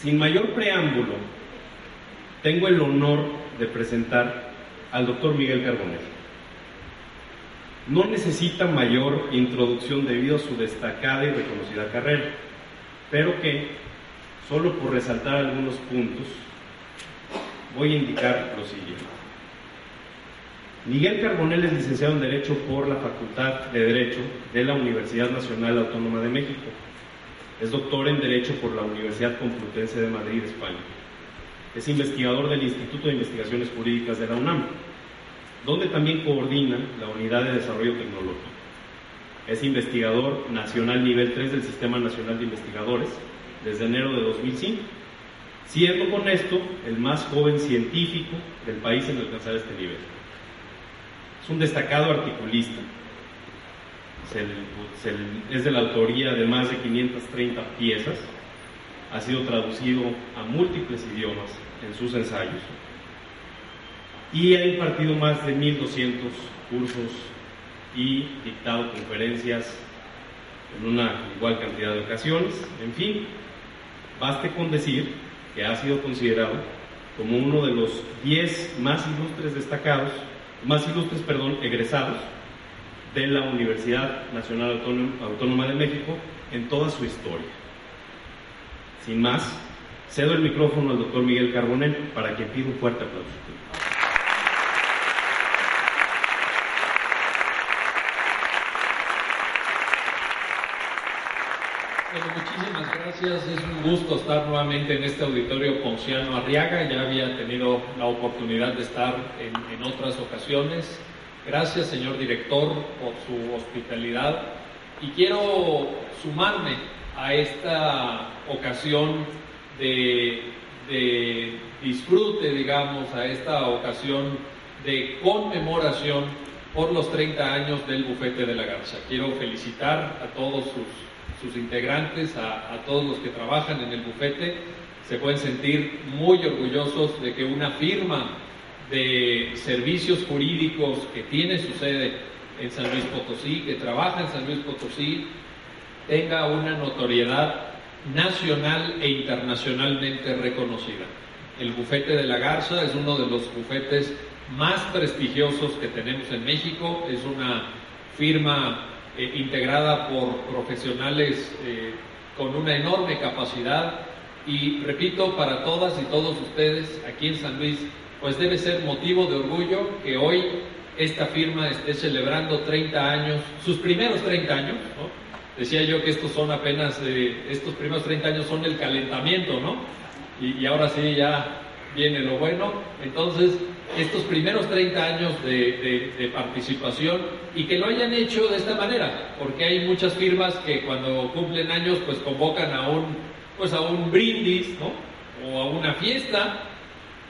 Sin mayor preámbulo, tengo el honor de presentar al doctor Miguel Carbonell. No necesita mayor introducción debido a su destacada y reconocida carrera, pero que, solo por resaltar algunos puntos, voy a indicar lo siguiente. Miguel Carbonell es licenciado en Derecho por la Facultad de Derecho de la Universidad Nacional Autónoma de México. Es doctor en Derecho por la Universidad Complutense de Madrid, España. Es investigador del Instituto de Investigaciones Jurídicas de la UNAM, donde también coordina la Unidad de Desarrollo Tecnológico. Es investigador nacional nivel 3 del Sistema Nacional de Investigadores desde enero de 2005 siendo con esto el más joven científico del país en alcanzar este nivel. Es un destacado articulista, es de la autoría de más de 530 piezas, ha sido traducido a múltiples idiomas en sus ensayos y ha impartido más de 1.200 cursos y dictado conferencias en una igual cantidad de ocasiones. En fin, baste con decir que ha sido considerado como uno de los 10 más ilustres destacados, más ilustres, perdón, egresados de la Universidad Nacional Autónoma de México en toda su historia. Sin más, cedo el micrófono al doctor Miguel Carbonell para que pida un fuerte aplauso. muchísimas gracias. Es un gusto estar nuevamente en este auditorio Ponciano Arriaga. Ya había tenido la oportunidad de estar en, en otras ocasiones. Gracias, señor director, por su hospitalidad. Y quiero sumarme a esta ocasión de, de disfrute, digamos, a esta ocasión de conmemoración por los 30 años del Bufete de la Garza. Quiero felicitar a todos sus sus integrantes, a, todos los que trabajan en el bufete, se pueden sentir muy orgullosos de que una firma de servicios jurídicos que tiene su sede en San Luis Potosí, que trabaja en San Luis Potosí, tenga una notoriedad nacional e internacionalmente reconocida. El bufete de la Garza es uno de los bufetes más prestigiosos que tenemos en México, es una firma eh, integrada por profesionales eh, con una enorme capacidad y repito, para todas y todos ustedes aquí en San Luis, pues debe ser motivo de orgullo que hoy esta firma esté celebrando 30 años, sus primeros 30 años. Decía yo que estos son apenas, eh, estos primeros 30 años son el calentamiento, ¿no? Y, ahora sí ya viene lo bueno. Entonces, estos primeros 30 años de, participación y que lo hayan hecho de esta manera, porque hay muchas firmas que cuando cumplen años pues convocan a un, pues a un brindis, ¿no? O a una fiesta,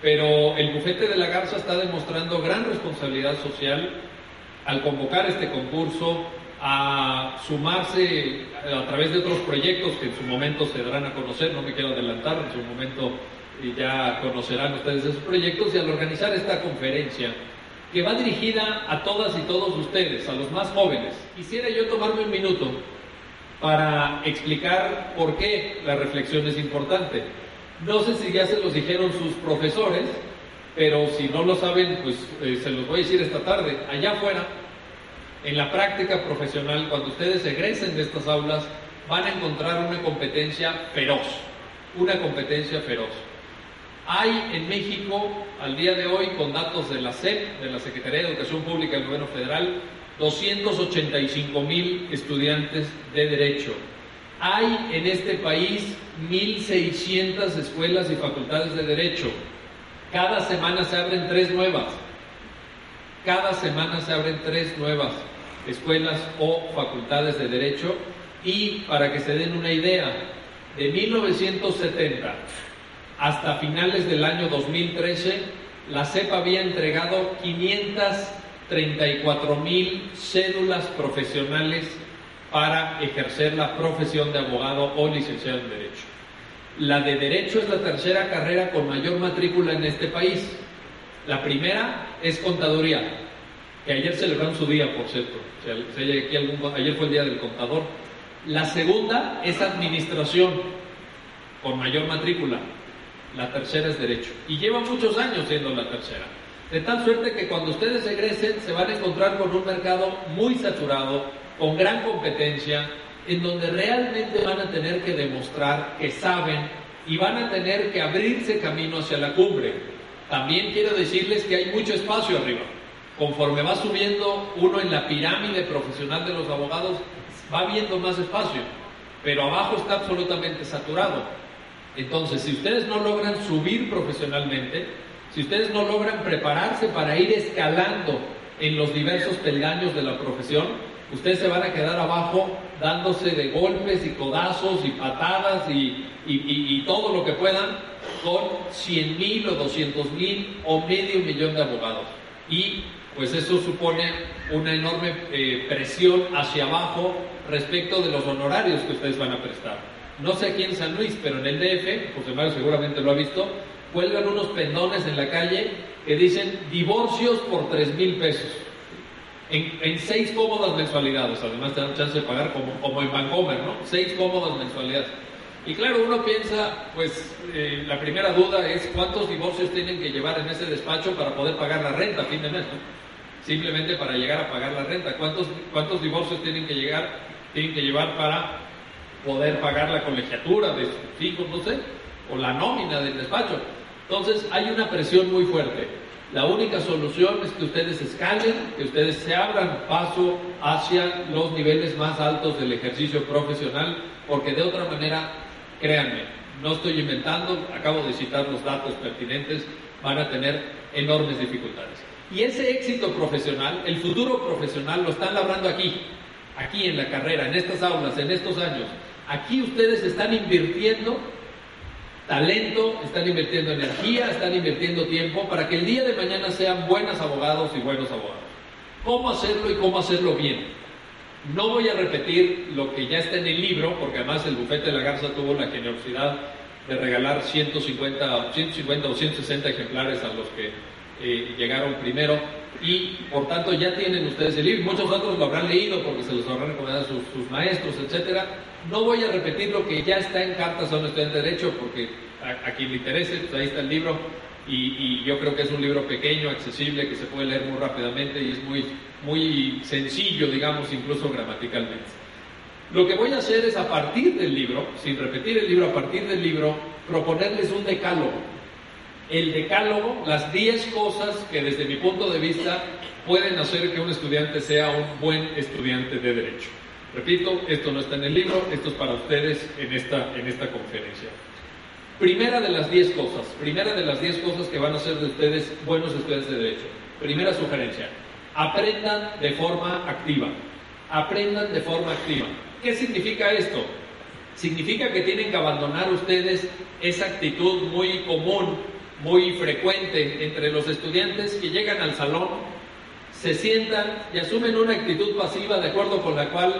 pero el bufete de la Garza está demostrando gran responsabilidad social al convocar este concurso, a sumarse a través de otros proyectos que en su momento se darán a conocer, no me quiero adelantar, en su momento ya conocerán ustedes esos proyectos, y al organizar esta conferencia, que va dirigida a todas y todos ustedes, a los más jóvenes, quisiera yo tomarme un minuto para explicar por qué la reflexión es importante. No sé si ya se los dijeron sus profesores, pero si no lo saben, pues eh, se los voy a decir esta tarde. Allá afuera, en la práctica profesional, cuando ustedes egresen de estas aulas, van a encontrar una competencia feroz, una competencia feroz. Hay en México, al día de hoy, con datos de la SEP, de la Secretaría de Educación Pública del Gobierno Federal, 285 mil estudiantes de Derecho. Hay en este país 1.600 escuelas y facultades de Derecho. Cada semana se abren tres nuevas. Cada semana se abren tres nuevas escuelas o facultades de Derecho. Y para que se den una idea, de 1970 hasta finales del año 2013, la CEP había entregado 534 mil cédulas profesionales para ejercer la profesión de abogado o licenciado en Derecho. La de Derecho es la tercera carrera con mayor matrícula en este país. La primera es Contaduría, que ayer celebraron su día, por cierto. ayer fue el Día del Contador. La segunda es Administración, con mayor matrícula. La tercera es derecho. Y lleva muchos años siendo la tercera. De tal suerte que cuando ustedes egresen se van a encontrar con un mercado muy saturado, con gran competencia, en donde realmente van a tener que demostrar que saben y van a tener que abrirse camino hacia la cumbre. También quiero decirles que hay mucho espacio arriba. Conforme va subiendo uno en la pirámide profesional de los abogados, va viendo más espacio, pero abajo está absolutamente saturado. Entonces, si ustedes no logran subir profesionalmente, si ustedes no logran prepararse para ir escalando en los diversos peldaños de la profesión, ustedes se van a quedar abajo dándose de golpes y codazos y patadas y, todo lo que puedan con 100 mil o 200 mil o medio millón de abogados. Y pues eso supone una enorme eh, presión hacia abajo respecto de los honorarios que ustedes van a prestar. No sé aquí en San Luis, pero en el DF, José Mario seguramente lo ha visto, cuelgan unos pendones en la calle que dicen divorcios por 3 mil pesos. En, seis cómodas mensualidades, además te dan chance de pagar como, como en Vancomer, ¿no? Seis cómodas mensualidades. Y claro, uno piensa, pues eh, la primera duda es cuántos divorcios tienen que llevar en ese despacho para poder pagar la renta a fin de mes, Simplemente para llegar a pagar la renta. ¿Cuántos, cuántos divorcios tienen que, llegar, tienen que llevar para poder pagar la colegiatura de sus hijos, no sé, o la nómina del despacho? Entonces hay una presión muy fuerte. La única solución es que ustedes escalen, que ustedes se abran paso hacia los niveles más altos del ejercicio profesional, porque de otra manera, créanme, no estoy inventando, acabo de citar los datos pertinentes, van a tener enormes dificultades. Y ese éxito profesional, el futuro profesional, lo están labrando aquí, aquí en la carrera, en estas aulas, en estos años. Aquí ustedes están invirtiendo talento, están invirtiendo energía, están invirtiendo tiempo para que el día de mañana sean buenos abogados y buenos abogados. ¿Cómo hacerlo y cómo hacerlo bien? No voy a repetir lo que ya está en el libro, porque además el bufete de la Garza tuvo la generosidad de regalar 150, 150 o 160 ejemplares a los que eh, llegaron primero y por tanto ya tienen ustedes el libro. Muchos otros lo habrán leído porque se los habrán recomendado sus, sus maestros, etcétera no voy a repetir lo que ya está en Cartas a un estudiante de Derecho, porque a, quien le interese, pues ahí está el libro, y, yo creo que es un libro pequeño, accesible, que se puede leer muy rápidamente y es muy, muy sencillo, digamos, incluso gramaticalmente. Lo que voy a hacer es a partir del libro, sin repetir el libro, a partir del libro, proponerles un decálogo. El decálogo, las 10 cosas que desde mi punto de vista pueden hacer que un estudiante sea un buen estudiante de derecho. Repito, esto no está en el libro, esto es para ustedes en esta, en esta conferencia. Primera de las diez cosas, primera de las diez cosas que van a hacer de ustedes buenos estudiantes de Derecho. Primera sugerencia, aprendan de forma activa. Aprendan de forma activa. ¿Qué significa esto? Significa que tienen que abandonar ustedes esa actitud muy común, muy frecuente entre los estudiantes que llegan al salón, se sientan y asumen una actitud pasiva de acuerdo con la cual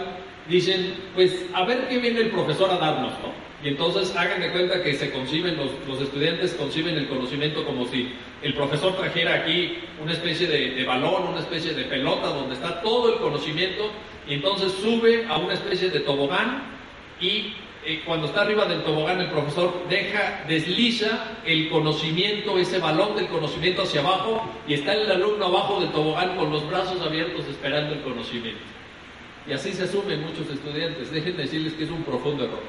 dicen, pues a ver qué viene el profesor a darnos, ¿no? Y entonces hagan de cuenta que se conciben, los, estudiantes conciben el conocimiento como si el profesor trajera aquí una especie de, balón, una especie de pelota donde está todo el conocimiento y entonces sube a una especie de tobogán y eh, cuando está arriba del tobogán el profesor deja, desliza el conocimiento, ese balón del conocimiento hacia abajo y está el alumno abajo del tobogán con los brazos abiertos esperando el conocimiento. Y así se asumen muchos estudiantes. Déjenme decirles que es un profundo error.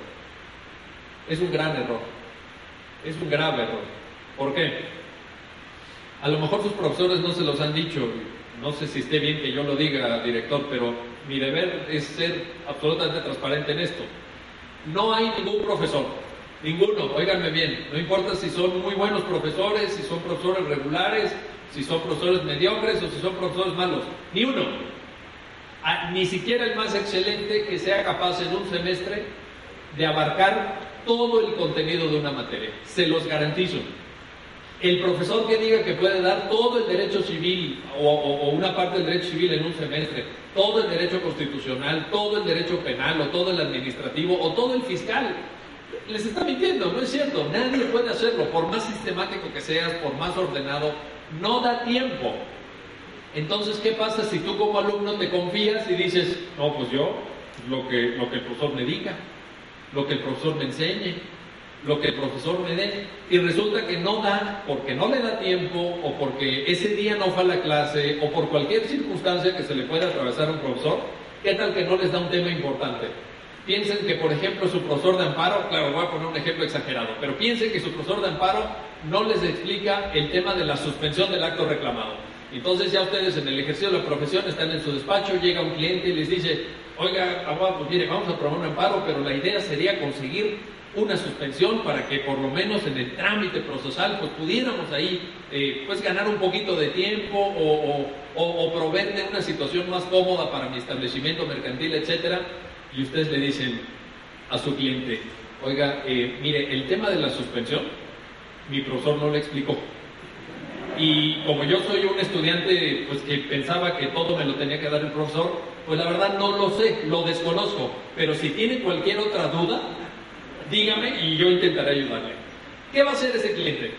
Es un gran error. Es un grave error. ¿Por qué? A lo mejor sus profesores no se los han dicho. No sé si esté bien que yo lo diga, director, pero mi deber es ser absolutamente transparente en esto. No hay ningún profesor, ninguno, oíganme bien, no importa si son muy buenos profesores, si son profesores regulares, si son profesores mediocres o si son profesores malos, ni uno ni siquiera el más excelente que sea capaz en un semestre de abarcar todo el contenido de una materia. Se los garantizo. El profesor que diga que puede dar todo el derecho civil o, una parte del derecho civil en un semestre, todo el derecho constitucional, todo el derecho penal o todo el administrativo o todo el fiscal, les está mintiendo, no es cierto. Nadie puede hacerlo, por más sistemático que seas, por más ordenado, no da tiempo. Entonces, ¿qué pasa si tú como alumno te confías y dices, no, pues yo, lo que, lo que el profesor me diga, lo que el profesor me enseñe, lo que el profesor me dé y resulta que no da porque no le da tiempo o porque ese día no fue a la clase o por cualquier circunstancia que se le pueda atravesar a un profesor, ¿qué tal que no les da un tema importante? Piensen que, por ejemplo, su profesor de amparo, claro, voy a poner un ejemplo exagerado, pero piensen que su profesor de amparo no les explica el tema de la suspensión del acto reclamado. Entonces ya ustedes en el ejercicio de la profesión están en su despacho, llega un cliente y les dice, oiga, abogado, pues vamos a probar un amparo, pero la idea sería conseguir una suspensión para que por lo menos en el trámite procesal pues pudiéramos ahí eh, pues ganar un poquito de tiempo o, proveer de una situación más cómoda para mi establecimiento mercantil, etcétera. Y ustedes le dicen a su cliente, oiga, eh, mire, el tema de la suspensión, mi profesor no le explicó. Y como yo soy un estudiante pues que pensaba que todo me lo tenía que dar el profesor, pues la verdad no lo sé, lo desconozco. Pero si tiene cualquier otra duda, dígame y yo intentaré ayudarle. ¿Qué va a hacer ese cliente?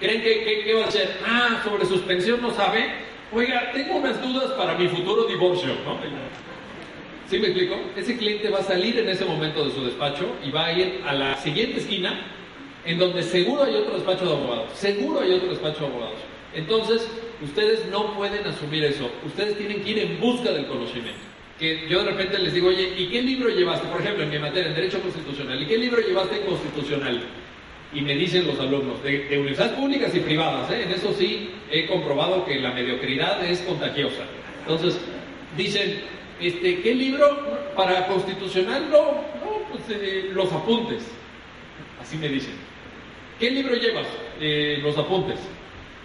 ¿Creen que qué va a hacer? Ah, sobre suspensión no sabe. Oiga, tengo unas dudas para mi futuro divorcio, ¿no? ¿Sí me explico? Ese cliente va a salir en ese momento de su despacho y va a ir a la siguiente esquina en donde seguro hay otro despacho de abogados, seguro hay otro despacho de abogados. Entonces, ustedes no pueden asumir eso, ustedes tienen que ir en busca del conocimiento que yo de repente les digo, oye, ¿y qué libro llevaste? Por ejemplo, en mi materia, en Derecho Constitucional, ¿y qué libro llevaste en Constitucional? Y me dicen los alumnos, de, universidades públicas y privadas, ¿eh? en eso sí he comprobado que la mediocridad es contagiosa. Entonces, dicen, este, ¿qué libro para Constitucional? No, no pues eh, los apuntes. Así me dicen. ¿Qué libro llevas? Eh, los apuntes.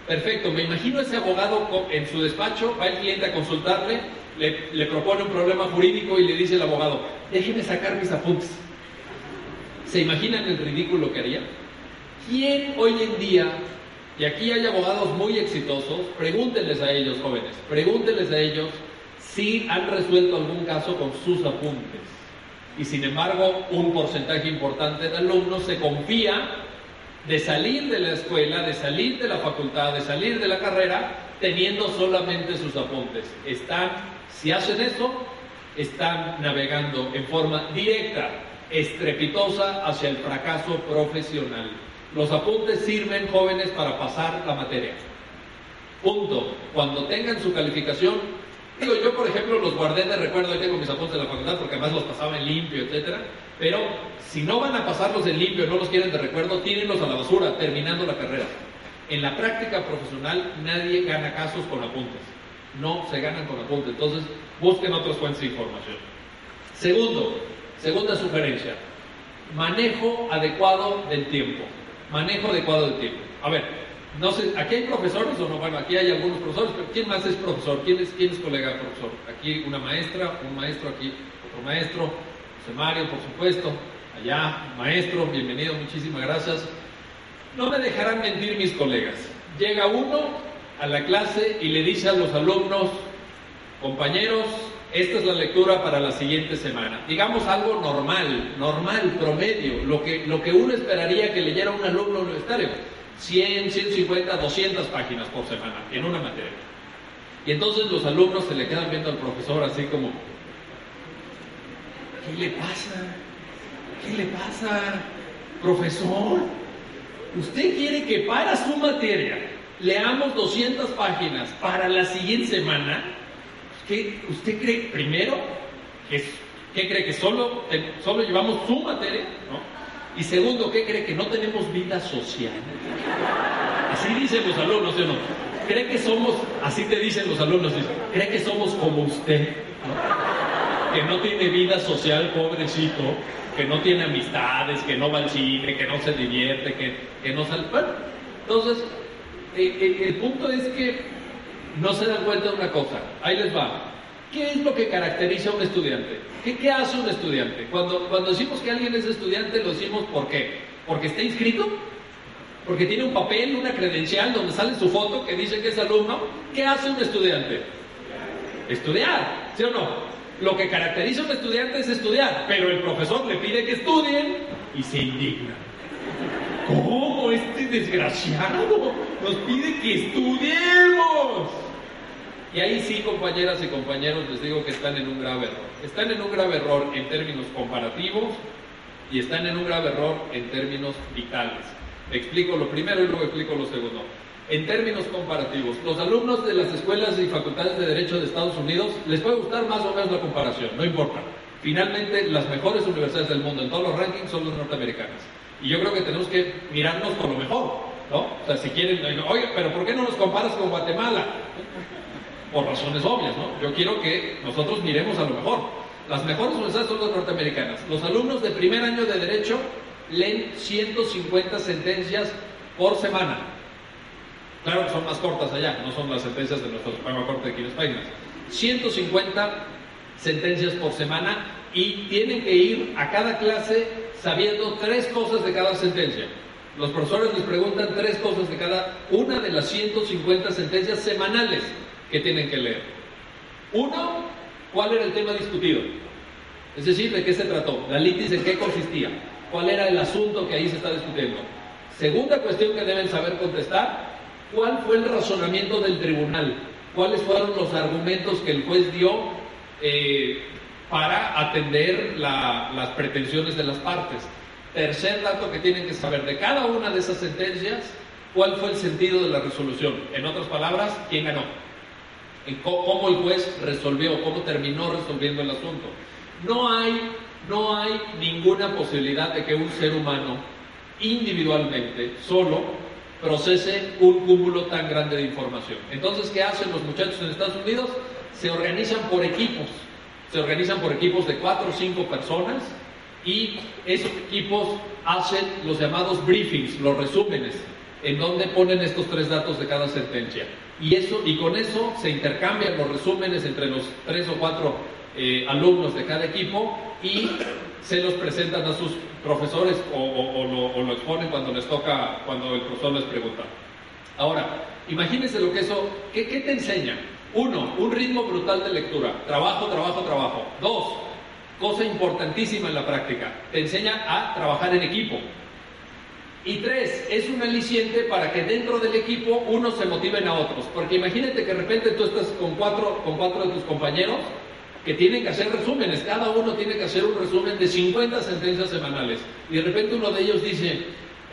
Perfecto, me imagino ese abogado en su despacho, va el cliente a consultarle le, propone un problema jurídico y le dice el abogado, déjeme sacar mis apuntes. ¿Se imaginan el ridículo que haría? ¿Quién hoy en día, y aquí hay abogados muy exitosos, pregúntenles a ellos, jóvenes, pregúntenles a ellos si han resuelto algún caso con sus apuntes. Y sin embargo, un porcentaje importante de alumnos se confía de salir de la escuela, de salir de la facultad, de salir de la carrera, teniendo solamente sus apuntes. Están si hacen eso, están navegando en forma directa, estrepitosa hacia el fracaso profesional. Los apuntes sirven, jóvenes, para pasar la materia. Punto. Cuando tengan su calificación, digo, yo por ejemplo los guardé de recuerdo, ahí tengo mis apuntes de la facultad porque además los pasaba en limpio, etcétera. Pero si no van a pasarlos en limpio, no los quieren de recuerdo, tírenlos a la basura, terminando la carrera. En la práctica profesional nadie gana casos con apuntes no se ganan con apunte. Entonces, busquen otras fuentes de información. Segundo, segunda sugerencia, manejo adecuado del tiempo. Manejo adecuado del tiempo. A ver, no sé, ¿aquí hay profesores o no? Bueno, aquí hay algunos profesores, pero ¿quién más es profesor? ¿Quién es, quién es colega profesor? Aquí una maestra, un maestro, aquí otro maestro, José Mario, por supuesto, allá, maestro, bienvenido, muchísimas gracias. No me dejarán mentir mis colegas. Llega uno a la clase y le dice a los alumnos, compañeros, esta es la lectura para la siguiente semana. Digamos algo normal, normal, promedio, lo que, lo que uno esperaría que leyera un alumno universitario. 100, 150, 200 páginas por semana en una materia. Y entonces los alumnos se le quedan viendo al profesor así como, ¿qué le pasa? ¿Qué le pasa, profesor? ¿Usted quiere que para su materia leamos 200 páginas para la siguiente semana, ¿qué, ¿usted cree primero que, ¿qué cree que solo, solo llevamos su materia? Y segundo, ¿qué cree que no tenemos vida social? Así dicen los alumnos, no? ¿Cree que somos, así te dicen los alumnos, cree que somos como usted? Que no tiene vida social, pobrecito, que no tiene amistades, que no va al cine, que no se divierte, que, que no sale. Bueno, entonces, eh, eh, el punto es que no se dan cuenta de una cosa. Ahí les va. ¿Qué es lo que caracteriza a un estudiante? ¿Qué, hace un estudiante? Cuando, cuando decimos que alguien es estudiante, lo decimos ¿por qué? ¿Porque está inscrito? ¿Porque tiene un papel, una credencial donde sale su foto que dice que es alumno? ¿Qué hace un estudiante? Estudiar, ¿sí o no? Lo que caracteriza a un estudiante es estudiar, pero el profesor le pide que estudien y se indigna. ¿Cómo este desgraciado nos pide que estudiemos? Y ahí sí, compañeras y compañeros, les digo que están en un grave error. Están en un grave error en términos comparativos, y están en un grave error en términos vitales. Explico lo primero y luego explico lo segundo. En términos comparativos, los alumnos de las escuelas y facultades de Derecho de Estados Unidos les puede gustar más o menos la comparación, no importa. Finalmente, las mejores universidades del mundo en todos los rankings son las norteamericanas. Y yo creo que tenemos que mirarnos por lo mejor, ¿no? O sea, si quieren, oye, pero ¿por qué no nos comparas con Guatemala? Por razones obvias, ¿no? Yo quiero que nosotros miremos a lo mejor. Las mejores universidades son las norteamericanas. Los alumnos de primer año de Derecho leen 150 sentencias por semana. Claro que son más cortas allá, no son las sentencias de nuestro Suprema Corte de 15 páginas. 150 sentencias por semana y tienen que ir a cada clase sabiendo tres cosas de cada sentencia. Los profesores les preguntan tres cosas de cada una de las 150 sentencias semanales que tienen que leer. Uno, ¿cuál era el tema discutido? Es decir, ¿de qué se trató? La litis, ¿en qué consistía? ¿Cuál era el asunto que ahí se está discutiendo? Segunda cuestión que deben saber contestar, ¿cuál fue el razonamiento del tribunal? ¿Cuáles fueron los argumentos que el juez dio eh, para atender las pretensiones de las partes. Tercer dato que tienen que saber de cada una de esas sentencias, cuál fue el sentido de la resolución. En otras palabras, quién ganó. Cómo el juez resolvió, cómo terminó resolviendo el asunto. No hay, no hay ninguna posibilidad de que un ser humano individualmente, solo, procese un cúmulo tan grande de información. Entonces, ¿qué hacen los muchachos en Estados Unidos? se organizan por equipos, se organizan por equipos de cuatro o cinco personas y esos equipos hacen los llamados briefings, los resúmenes, en donde ponen estos tres datos de cada sentencia. Y, eso, y con eso se intercambian los resúmenes entre los tres o cuatro eh, alumnos de cada equipo y se los presentan a sus profesores o, lo, exponen cuando les toca, cuando el profesor les pregunta. Ahora, imagínense lo que eso, ¿qué, qué te enseña? Uno, un ritmo brutal de lectura. Trabajo, trabajo, trabajo. Dos, cosa importantísima en la práctica, te enseña a trabajar en equipo. Y tres, es un aliciente para que dentro del equipo unos se motiven a otros. Porque imagínate que de repente tú estás con cuatro, con cuatro de tus compañeros que tienen que hacer resúmenes. Cada uno tiene que hacer un resumen de 50 sentencias semanales. Y de repente uno de ellos dice,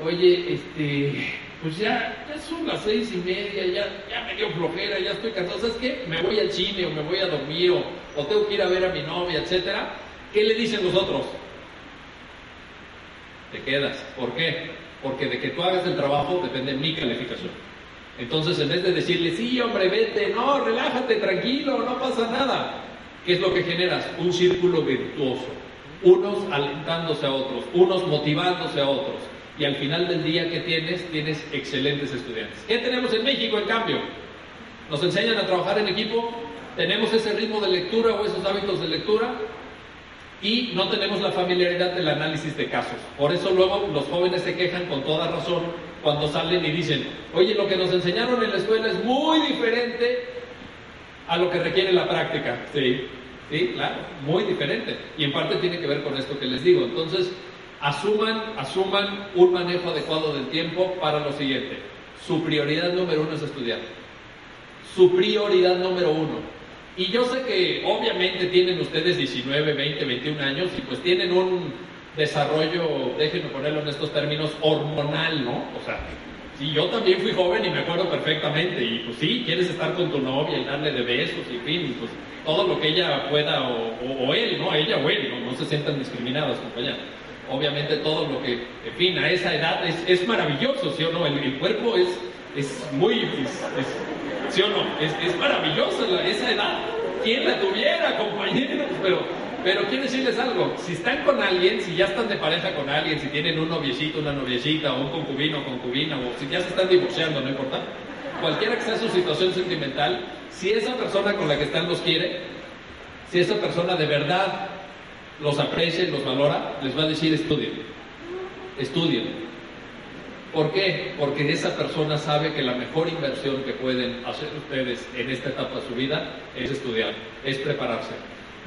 oye, este, pues ya, ya son las seis y media, ya, ya me dio flojera, ya estoy cansado, ¿sabes qué? Me voy al cine o me voy a dormir o, tengo que ir a ver a mi novia, etcétera. ¿Qué le dicen los otros? Te quedas. ¿Por qué? Porque de que tú hagas el trabajo depende mi calificación. Entonces, en vez de decirle, sí, hombre, vete, no, relájate, tranquilo, no pasa nada, ¿qué es lo que generas? Un círculo virtuoso. Unos alentándose a otros, unos motivándose a otros y al final del día que tienes, tienes excelentes estudiantes. ¿Qué tenemos en México en cambio? Nos enseñan a trabajar en equipo, tenemos ese ritmo de lectura o esos hábitos de lectura y no tenemos la familiaridad del análisis de casos. Por eso luego los jóvenes se quejan con toda razón cuando salen y dicen, oye, lo que nos enseñaron en la escuela es muy diferente a lo que requiere la práctica. Sí, sí, claro, muy diferente. Y en parte tiene que ver con esto que les digo. Entonces, Asuman, asuman un manejo adecuado del tiempo para lo siguiente. Su prioridad número uno es estudiar. Su prioridad número uno. Y yo sé que obviamente tienen ustedes 19, 20, 21 años y pues tienen un desarrollo, déjenme ponerlo en estos términos, hormonal, ¿no? O sea, sí, yo también fui joven y me acuerdo perfectamente. Y pues sí, quieres estar con tu novia y darle de besos y fin, pues todo lo que ella pueda, o, él, ¿no? Ella o él, ¿no? No se sientan discriminados, compañeros obviamente todo lo que, en fin, a esa edad es, es maravilloso, ¿sí o no? El, cuerpo es, es muy, ¿sí o no? Es, es maravilloso esa edad. ¿Quién la tuviera, compañeros? Pero, pero quiero decirles algo, si están con alguien, si ya están de pareja con alguien, si tienen un noviecito, una noviecita, o un concubino o concubina, o si ya se están divorciando, no importa, cualquiera que sea su situación sentimental, si esa persona con la que están los quiere, si esa persona de verdad los aprecia y los valora, les va a decir estudien, estudien. ¿Por qué? Porque esa persona sabe que la mejor inversión que pueden hacer ustedes en esta etapa de su vida es estudiar, es prepararse.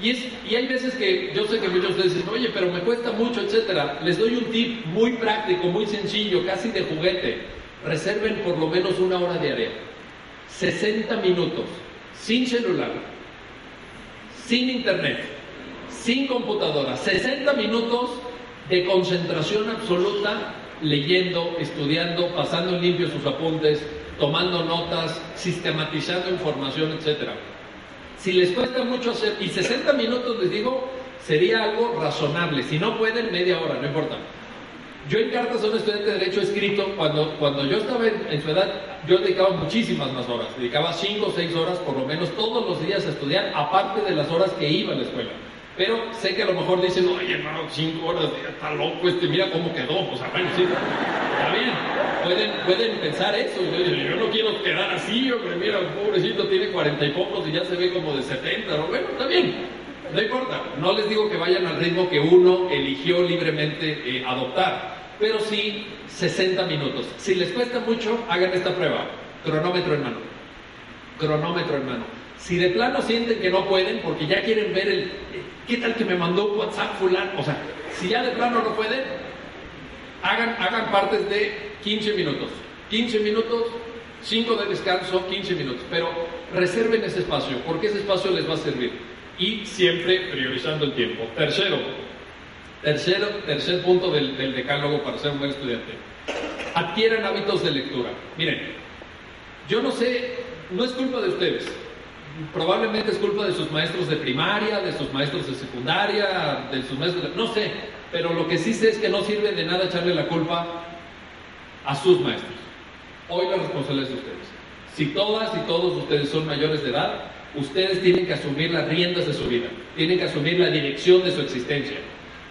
Y, es, y hay veces que yo sé que muchos de ustedes dicen, oye, pero me cuesta mucho, etcétera. Les doy un tip muy práctico, muy sencillo, casi de juguete. Reserven por lo menos una hora diaria, 60 minutos, sin celular, sin internet, sin computadora, 60 minutos de concentración absoluta, leyendo, estudiando, pasando limpio sus apuntes, tomando notas, sistematizando información, etc. Si les cuesta mucho hacer, y 60 minutos les digo, sería algo razonable. Si no pueden, media hora, no importa. Yo en cartas a un estudiante de Derecho escrito, cuando, cuando yo estaba en, su edad, yo dedicaba muchísimas más horas. Dedicaba 5 o 6 horas por lo menos todos los días a estudiar, aparte de las horas que iba a la escuela. Pero sé que a lo mejor dicen, oye, no, 5 horas, está loco este, mira cómo quedó. O sea, bueno, sí, está bien. Pueden, pueden pensar eso. Yo, no quiero quedar así, hombre, mira, pobrecito tiene 40 y pocos y ya se ve como de 70. Bueno, está bien. No importa, no les digo que vayan al ritmo que uno eligió libremente eh, adoptar pero sí 60 minutos. Si les cuesta mucho, hagan esta prueba. Cronómetro en mano. Cronómetro en mano. Si de plano sienten que no pueden, porque ya quieren ver el, ¿qué tal que me mandó un WhatsApp fulano? O sea, si ya de plano no pueden, hagan, hagan partes de 15 minutos. 15 minutos, 5 de descanso, 15 minutos. Pero reserven ese espacio, porque ese espacio les va a servir. Y siempre priorizando el tiempo. Tercero, Tercero, tercer punto del, decálogo para ser un buen estudiante. Adquieran hábitos de lectura. Miren, yo no sé, no es culpa de ustedes. Probablemente es culpa de sus maestros de primaria, de sus maestros de secundaria, de sus maestros de... No sé, pero lo que sí sé es que no sirve de nada echarle la culpa a sus maestros. Hoy la responsabilidad es de ustedes. Si todas y todos ustedes son mayores de edad, ustedes tienen que asumir las riendas de su vida, tienen que asumir la dirección de su existencia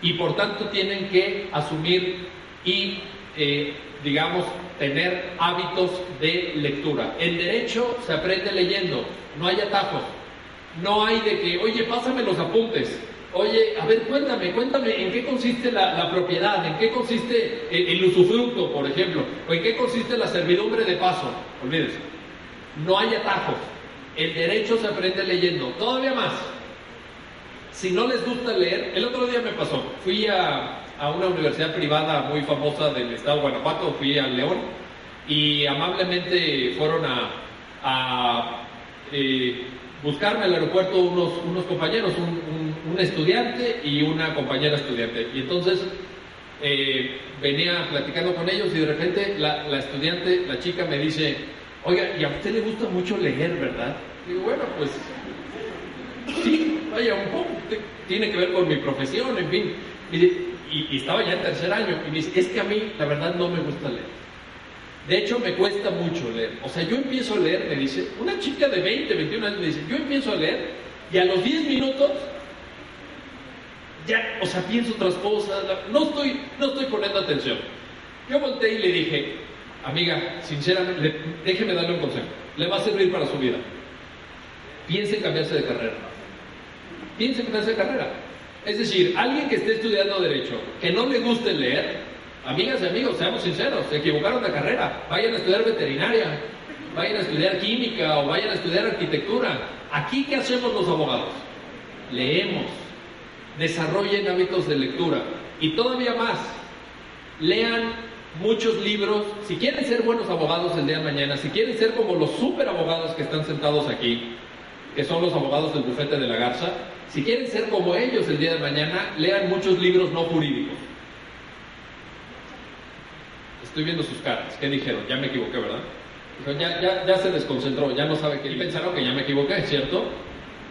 y por tanto tienen que asumir y, eh, digamos, tener hábitos de lectura. El derecho se aprende leyendo, no hay atajos, no hay de que, oye, pásame los apuntes, oye, a ver, cuéntame, cuéntame en qué consiste la, propiedad, en qué consiste el, el, usufructo, por ejemplo, o en qué consiste la servidumbre de paso, olvídense, no hay atajos. El derecho se aprende leyendo, todavía más. Si no les gusta leer, el otro día me pasó, fui a, una universidad privada muy famosa del estado Guanajuato, fui a León, y amablemente fueron a, eh, buscarme al aeropuerto unos, unos compañeros, un, estudiante y una compañera estudiante. Y entonces eh, venía platicando con ellos y de repente la, la, estudiante, la chica me dice, oiga, ¿y a usted le gusta mucho leer, verdad? Digo, bueno, pues sí, vaya, un poco, tiene que ver con mi profesión, en fin. Y, estaba ya en tercer año, y me dice, es que a mí la verdad no me gusta leer. De hecho, me cuesta mucho leer. O sea, yo empiezo a leer, me dice, una chica de 20, 21 años me dice, yo empiezo a leer y a los 10 minutos ya, o sea, pienso otras cosas, no estoy, no estoy poniendo atención. Yo volteé y le dije, amiga, sinceramente, déjeme darle un consejo, le va a servir para su vida. Piense en cambiarse de carrera piense en esa carrera. Es decir, alguien que esté estudiando Derecho, que no le guste leer, amigas y amigos, seamos sinceros, se equivocaron de carrera, vayan a estudiar veterinaria, vayan a estudiar química o vayan a estudiar arquitectura. Aquí, ¿qué hacemos los abogados? Leemos, desarrollen hábitos de lectura y todavía más, lean muchos libros. Si quieren ser buenos abogados el día de mañana, si quieren ser como los super abogados que están sentados aquí, que son los abogados del bufete de la Garza, si quieren ser como ellos el día de mañana, lean muchos libros no jurídicos. Estoy viendo sus caras. ¿Qué dijeron? Ya me equivoqué, ¿verdad? ya, ya, se desconcentró, ya no sabe qué. Y pensaron que ya me equivoqué, ¿cierto?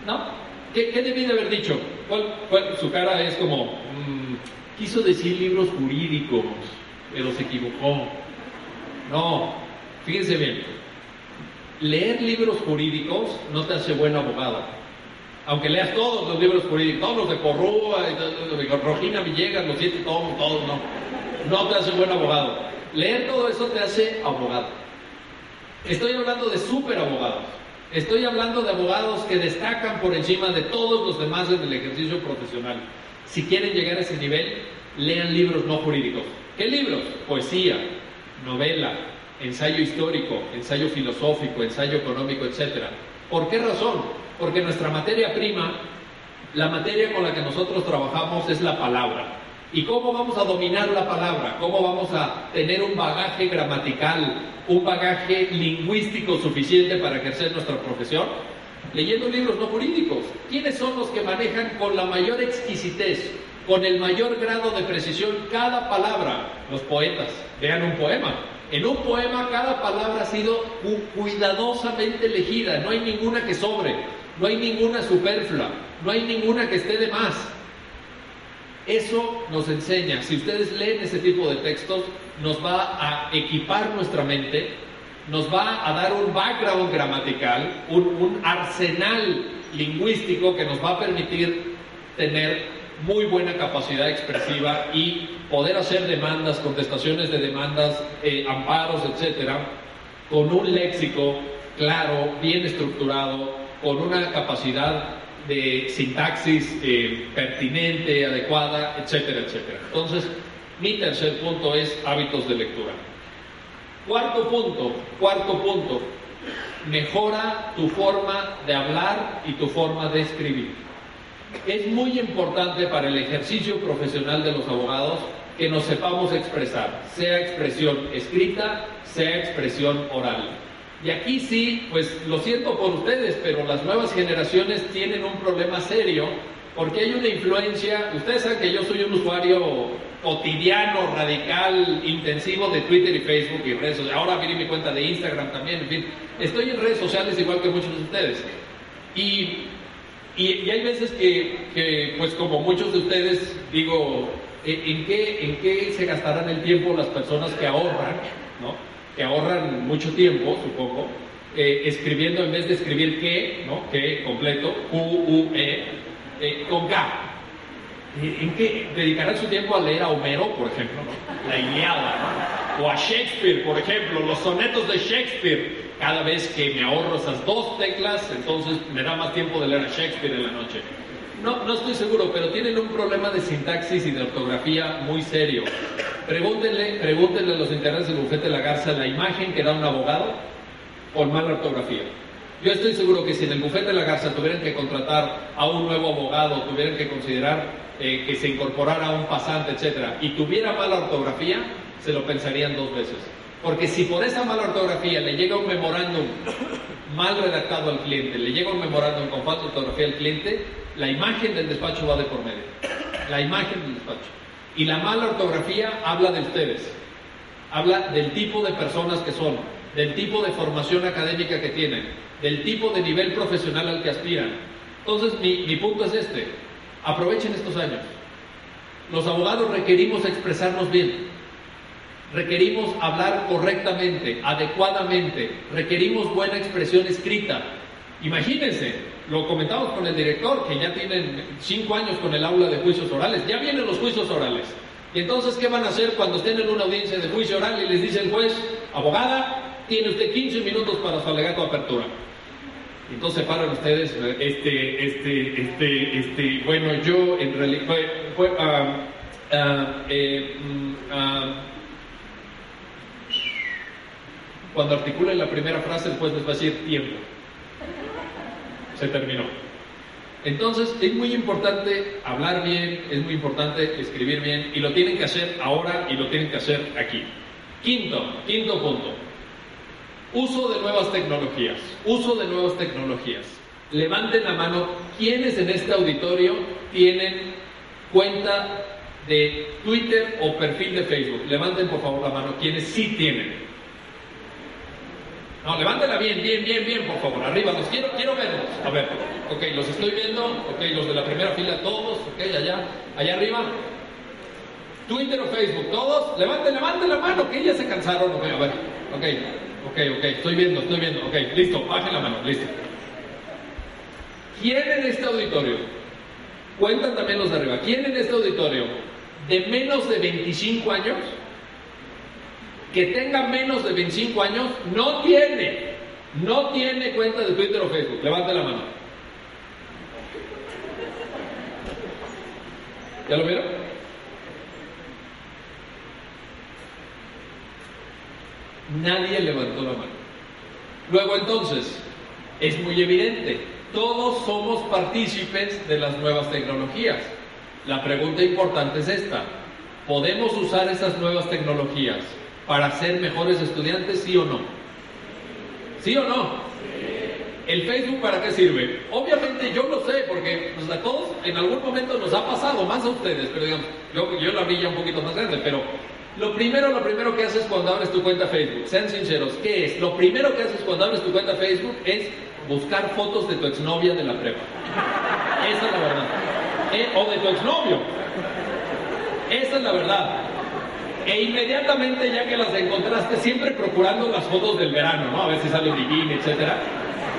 ¿No? ¿Qué, qué debí de haber dicho? ¿Cuál, su cara es como, mm, quiso decir libros jurídicos, pero se equivocó. No, fíjense bien. Leer libros jurídicos no te hace buen abogado aunque leas todos los libros jurídicos, todos los de Corrúa, Rojina Villegas, los siete tomos, todos, no. No te hace buen abogado. Leer todo eso te hace abogado. Estoy hablando de super abogados. Estoy hablando de abogados que destacan por encima de todos los demás en el ejercicio profesional. Si quieren llegar a ese nivel, lean libros no jurídicos. ¿Qué libros? Poesía, novela, ensayo histórico, ensayo filosófico, ensayo económico, etc. ¿Por qué razón? Porque nuestra materia prima, la materia con la que nosotros trabajamos es la palabra. ¿Y cómo vamos a dominar la palabra? ¿Cómo vamos a tener un bagaje gramatical, un bagaje lingüístico suficiente para ejercer nuestra profesión? Leyendo libros no jurídicos. ¿Quiénes son los que manejan con la mayor exquisitez con el mayor grado de precisión cada palabra. Los poetas, vean un poema. En un poema cada palabra ha sido cuidadosamente elegida, no hay ninguna que sobre, no hay ninguna superflua, no hay ninguna que esté de más. Eso nos enseña, si ustedes leen ese tipo de textos, nos va a equipar nuestra mente, nos va a dar un background gramatical, un, arsenal lingüístico que nos va a permitir tener muy buena capacidad expresiva y poder hacer demandas, contestaciones de demandas, eh, amparos, etcétera, con un léxico claro, bien estructurado, con una capacidad de sintaxis eh, pertinente, adecuada, etcétera, etcétera. Entonces, mi tercer punto es hábitos de lectura. Cuarto punto, cuarto punto, mejora tu forma de hablar y tu forma de escribir. Es muy importante para el ejercicio profesional de los abogados que nos sepamos expresar, sea expresión escrita, sea expresión oral. Y aquí sí, pues lo siento por ustedes, pero las nuevas generaciones tienen un problema serio porque hay una influencia, ustedes saben que yo soy un usuario cotidiano, radical, intensivo de Twitter y Facebook y redes sociales. Ahora miren mi cuenta de Instagram también, en fin, estoy en redes sociales igual que muchos de ustedes. Y, y, hay veces que, que, pues como muchos de ustedes, digo, ¿en qué, ¿en qué se gastarán el tiempo las personas que ahorran, ¿no? Que ahorran mucho tiempo, supongo, eh, escribiendo en vez de escribir que, ¿no? que completo, Q-U-E, eh, con K. ¿En qué dedicarán su tiempo a leer a Homero, por ejemplo, la Iliada? O a Shakespeare, por ejemplo, los sonetos de Shakespeare. Cada vez que me ahorro esas dos teclas, entonces me da más tiempo de leer a Shakespeare en la noche. No, no estoy seguro, pero tienen un problema de sintaxis y de ortografía muy serio. Pregúntenle, pregúntenle a los integrantes del bufete de la Garza la imagen que da un abogado con mala ortografía. Yo estoy seguro que si en el bufete de la Garza tuvieran que contratar a un nuevo abogado, tuvieran que considerar eh, que se incorporara a un pasante, etcétera, y tuviera mala ortografía, se lo pensarían dos veces. Porque si por esa mala ortografía le llega un memorándum mal redactado al cliente, le llega un memorándum con falta de ortografía al cliente, la imagen del despacho va de por medio. La imagen del despacho. Y la mala ortografía habla de ustedes. Habla del tipo de personas que son, del tipo de formación académica que tienen, del tipo de nivel profesional al que aspiran. Entonces, mi, mi punto es este. Aprovechen estos años. Los abogados requerimos expresarnos bien requerimos hablar correctamente, adecuadamente, requerimos buena expresión escrita. Imagínense, lo comentamos con el director, que ya tienen cinco años con el aula de juicios orales, ya vienen los juicios orales. Y entonces, ¿qué van a hacer cuando estén en una audiencia de juicio oral y les dice el juez, abogada, tiene usted 15 minutos para su alegato de apertura? Entonces paran ustedes, este, este, este, este, bueno, yo en realidad, fue, ah, ah, eh, mm, ah, cuando articulen la primera frase, el juez les va a decir tiempo. Se terminó. Entonces, es muy importante hablar bien, es muy importante escribir bien, y lo tienen que hacer ahora y lo tienen que hacer aquí. Quinto, quinto punto. Uso de nuevas tecnologías. Uso de nuevas tecnologías. Levanten la mano quienes en este auditorio tienen cuenta de Twitter o perfil de Facebook. Levanten por favor la mano quienes sí tienen. No, levántela bien, bien, bien, bien, por favor. Arriba, los quiero, quiero verlos. A ver, ok, los estoy viendo. Ok, los de la primera fila, todos. Ok, allá, allá arriba. Twitter o Facebook, todos. Levanten, levanten la mano, que ya se cansaron. Ok, a ver. Ok, ok, ok, estoy viendo, estoy viendo. Ok, listo, bajen la mano, listo. ¿Quién en este auditorio? Cuentan también los de arriba. ¿Quién en este auditorio de menos de 25 años? Que tenga menos de 25 años no tiene, no tiene cuenta de Twitter o Facebook. Levante la mano. ¿Ya lo vieron? Nadie levantó la mano. Luego entonces, es muy evidente, todos somos partícipes de las nuevas tecnologías. La pregunta importante es esta, ¿podemos usar esas nuevas tecnologías para ser mejores estudiantes, sí o no? ¿Sí o no? ¿El Facebook para qué sirve? Obviamente yo lo sé, porque pues, a todos en algún momento nos ha pasado, más a ustedes, pero digamos, yo, yo la vi ya un poquito más grande, pero lo primero, lo primero que haces cuando abres tu cuenta Facebook, sean sinceros, ¿qué es? Lo primero que haces cuando abres tu cuenta Facebook es buscar fotos de tu exnovia de la prepa. Esa es la verdad. Eh, o de tu exnovio. Esa es la verdad. E inmediatamente ya que las encontraste, siempre procurando las fotos del verano, ¿no? A si sale bikini, etcétera.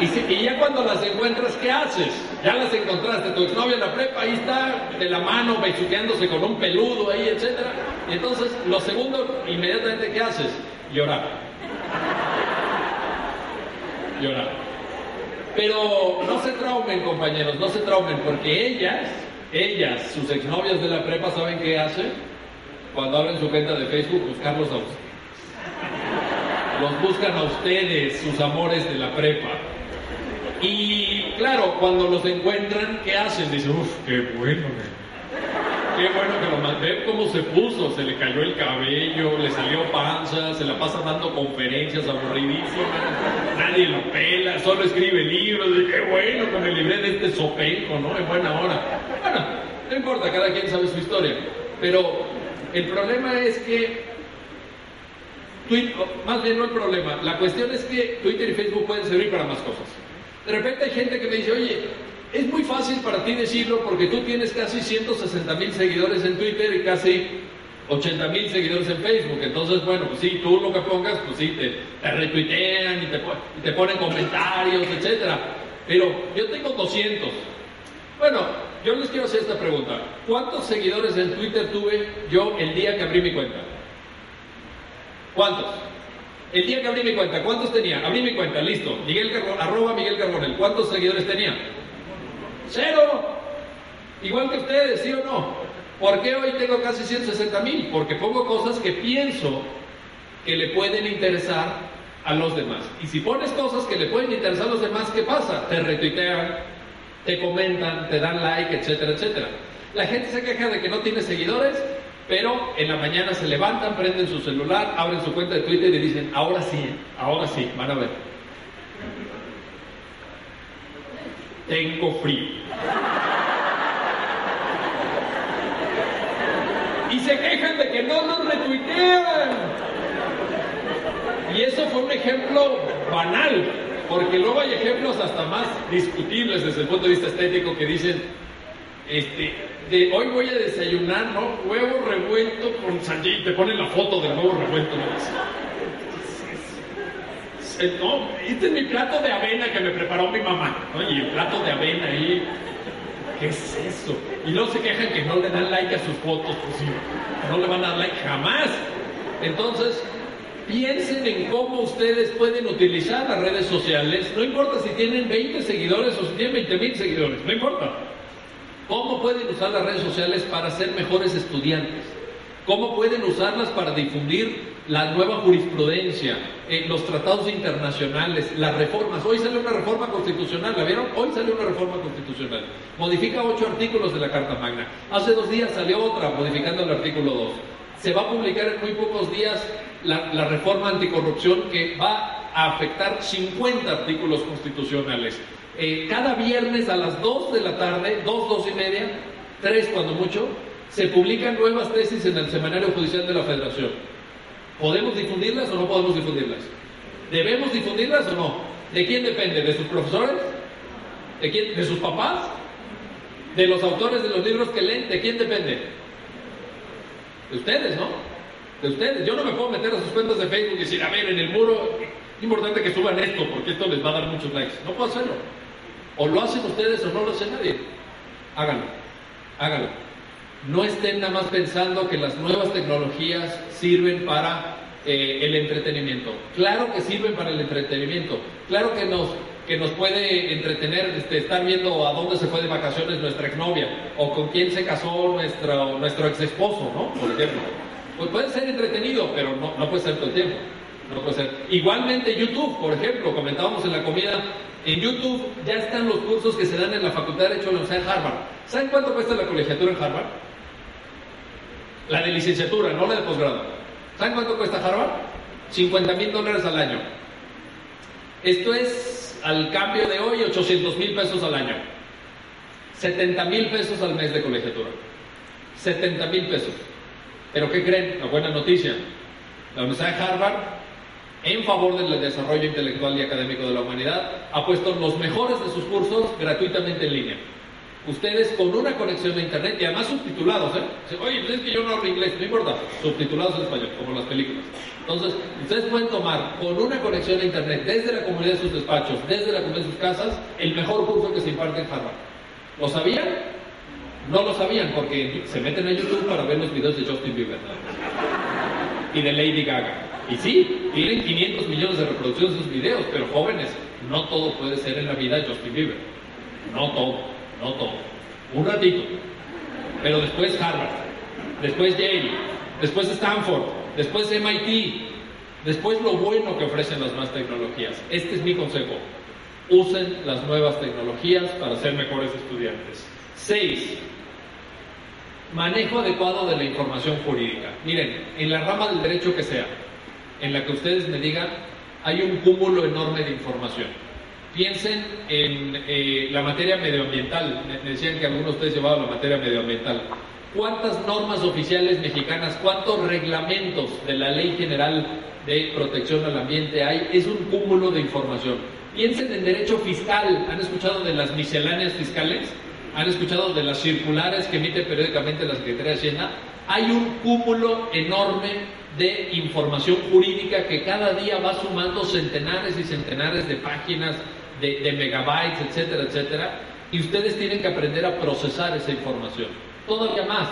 Y, ya cuando las encuentras, ¿qué haces? Ya las encontraste, tu exnovia en la prepa, ahí está, de la mano, besuqueándose con un peludo ahí, etcétera. Y entonces, lo segundo, inmediatamente, ¿qué haces? Llorar. Llorar. Pero no se traumen, compañeros, no se traumen, porque ellas, ellas, sus exnovias de la prepa, ¿saben qué hacen? Cuando abren su cuenta de Facebook, buscarlos a ustedes. Los buscan a ustedes, sus amores de la prepa. Y claro, cuando los encuentran, ¿qué hacen? Dicen, uff, qué bueno, qué bueno que lo mandé, cómo se puso, se le cayó el cabello, le salió panza, se la pasa dando conferencias aburridísimas, nadie lo pela, solo escribe libros, y qué bueno con el libre de este sopenco, ¿no? En buena hora. Bueno, no importa, cada quien sabe su historia, pero el problema es que más bien no el problema, la cuestión es que Twitter y Facebook pueden servir para más cosas. De repente hay gente que me dice, oye, es muy fácil para ti decirlo porque tú tienes casi 160 mil seguidores en Twitter y casi 80 mil seguidores en Facebook. Entonces, bueno, pues sí, tú lo que pongas, pues sí, te, retuitean y te, ponen comentarios, etc. Pero yo tengo 200. Bueno, yo les quiero hacer esta pregunta. ¿Cuántos seguidores en Twitter tuve yo el día que abrí mi cuenta? ¿Cuántos? El día que abrí mi cuenta, ¿cuántos tenía? Abrí mi cuenta, listo. Miguel arroba Miguel Carbonel. ¿Cuántos seguidores tenía? Cero. Igual que ustedes, ¿sí o no? ¿Por qué hoy tengo casi 160 mil? Porque pongo cosas que pienso que le pueden interesar a los demás. Y si pones cosas que le pueden interesar a los demás, ¿qué pasa? Te retuitean, te comentan, te dan like, etcétera, etcétera. La gente se queja de que no tiene seguidores pero en la mañana se levantan, prenden su celular, abren su cuenta de Twitter y dicen, ahora sí, ahora sí, van a ver. Tengo frío. Y se quejan de que no nos retuitean. Y eso fue un ejemplo banal, porque luego hay ejemplos hasta más discutibles desde el punto de vista estético que dicen, este, hoy voy a desayunar, ¿no? Huevo revuelto con sandía y te ponen la foto del huevo revuelto, ¿no? No, este es mi plato de avena que me preparó mi mamá. Oye, el plato de avena ahí, ¿qué es eso? Y no se quejan que no le dan like a sus fotos, pues sí, no le van a dar like jamás. Entonces, piensen en cómo ustedes pueden utilizar las redes sociales, no importa si tienen 20 seguidores o si tienen 20 mil seguidores, no importa. ¿Cómo pueden usar las redes sociales para ser mejores estudiantes? ¿Cómo pueden usarlas para difundir la nueva jurisprudencia, los tratados internacionales, las reformas? Hoy sale una reforma constitucional, ¿la vieron? Hoy sale una reforma constitucional. Modifica ocho artículos de la Carta Magna. Hace dos días salió otra modificando el artículo 2. Se va a publicar en muy pocos días la, reforma anticorrupción que va a afectar 50 artículos constitucionales. Eh, cada viernes a las 2 de la tarde, 2, 2 y media, 3 cuando mucho, se publican nuevas tesis en el Semanario Judicial de la Federación. ¿Podemos difundirlas o no podemos difundirlas? ¿Debemos difundirlas o no? ¿De quién depende? ¿De sus profesores? ¿De, quién? ¿De sus papás? ¿De los autores de los libros que leen? ¿De quién depende? De ustedes, ¿no? De ustedes. Yo no me puedo meter a sus cuentas de Facebook y decir, a ver, en el muro, es importante que suban esto porque esto les va a dar muchos likes. No puedo hacerlo. O lo hacen ustedes o no lo hace nadie. Háganlo, háganlo. No estén nada más pensando que las nuevas tecnologías sirven para eh, el entretenimiento. Claro que sirven para el entretenimiento. Claro que nos, que nos puede entretener este, estar viendo a dónde se fue de vacaciones nuestra exnovia o con quién se casó nuestro, nuestro ex esposo, ¿no? Por ejemplo. Pues puede ser entretenido, pero no, no puede ser todo el tiempo. No puede ser. Igualmente YouTube, por ejemplo, comentábamos en la comida, en YouTube ya están los cursos que se dan en la Facultad de Derecho de la Universidad de Harvard. ¿Saben cuánto cuesta la colegiatura en Harvard? La de licenciatura, no la de posgrado. ¿Saben cuánto cuesta Harvard? 50 mil dólares al año. Esto es al cambio de hoy, 800 mil pesos al año. 70 mil pesos al mes de colegiatura. 70 mil pesos. Pero ¿qué creen? La buena noticia. La Universidad de Harvard, en favor del desarrollo intelectual y académico de la humanidad, ha puesto los mejores de sus cursos gratuitamente en línea. Ustedes con una conexión a internet y además subtitulados, ¿eh? Oye, pues es que yo no hablo inglés, no importa, subtitulados en español, como las películas. Entonces, ustedes pueden tomar con una conexión a internet desde la comunidad de sus despachos, desde la comunidad de sus casas, el mejor curso que se imparte en Harvard. ¿Lo sabían? No lo sabían porque se meten a YouTube para ver los videos de Justin Bieber y de Lady Gaga. Y sí, tienen 500 millones de reproducciones de sus videos, pero jóvenes, no todo puede ser en la vida Justin Bieber. No todo, no todo. Un ratito. Pero después Harvard, después Yale, después Stanford, después MIT, después lo bueno que ofrecen las más tecnologías. Este es mi consejo. Usen las nuevas tecnologías para ser mejores estudiantes. Seis, manejo adecuado de la información jurídica. Miren, en la rama del derecho que sea, en la que ustedes me digan, hay un cúmulo enorme de información. Piensen en eh, la materia medioambiental. Me decían que algunos de ustedes llevaban la materia medioambiental. ¿Cuántas normas oficiales mexicanas, cuántos reglamentos de la Ley General de Protección al Ambiente hay? Es un cúmulo de información. Piensen en derecho fiscal. ¿Han escuchado de las misceláneas fiscales? ¿Han escuchado de las circulares que emite periódicamente la Secretaría de Hacienda? Hay un cúmulo enorme de información jurídica que cada día va sumando centenares y centenares de páginas, de, megabytes, etcétera, etcétera, y ustedes tienen que aprender a procesar esa información. Todavía más.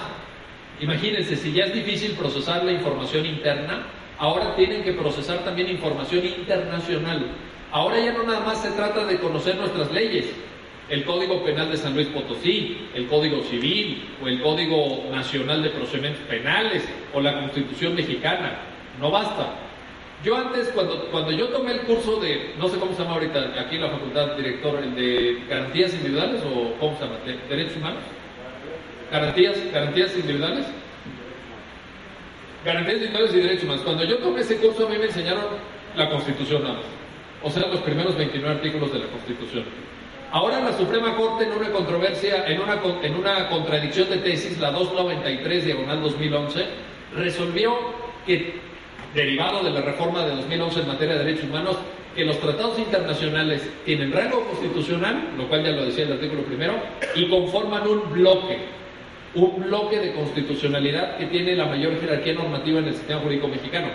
Imagínense, si ya es difícil procesar la información interna, ahora tienen que procesar también información internacional. Ahora ya no nada más se trata de conocer nuestras leyes, el Código Penal de San Luis Potosí, el Código Civil o el Código Nacional de Procedimientos Penales o la Constitución Mexicana. No basta. Yo antes, cuando, cuando yo tomé el curso de, no sé cómo se llama ahorita aquí en la facultad, director, de garantías individuales o cómo se llama, de derechos humanos, garantías, garantías individuales, garantías individuales y derechos humanos. Cuando yo tomé ese curso a mí me enseñaron la Constitución nada más, o sea, los primeros 29 artículos de la Constitución. Ahora la Suprema Corte en una controversia, en una, en una contradicción de tesis, la 293 diagonal 2011, resolvió que, derivado de la reforma de 2011 en materia de derechos humanos, que los tratados internacionales tienen rango constitucional, lo cual ya lo decía el artículo primero, y conforman un bloque, un bloque de constitucionalidad que tiene la mayor jerarquía normativa en el sistema jurídico mexicano.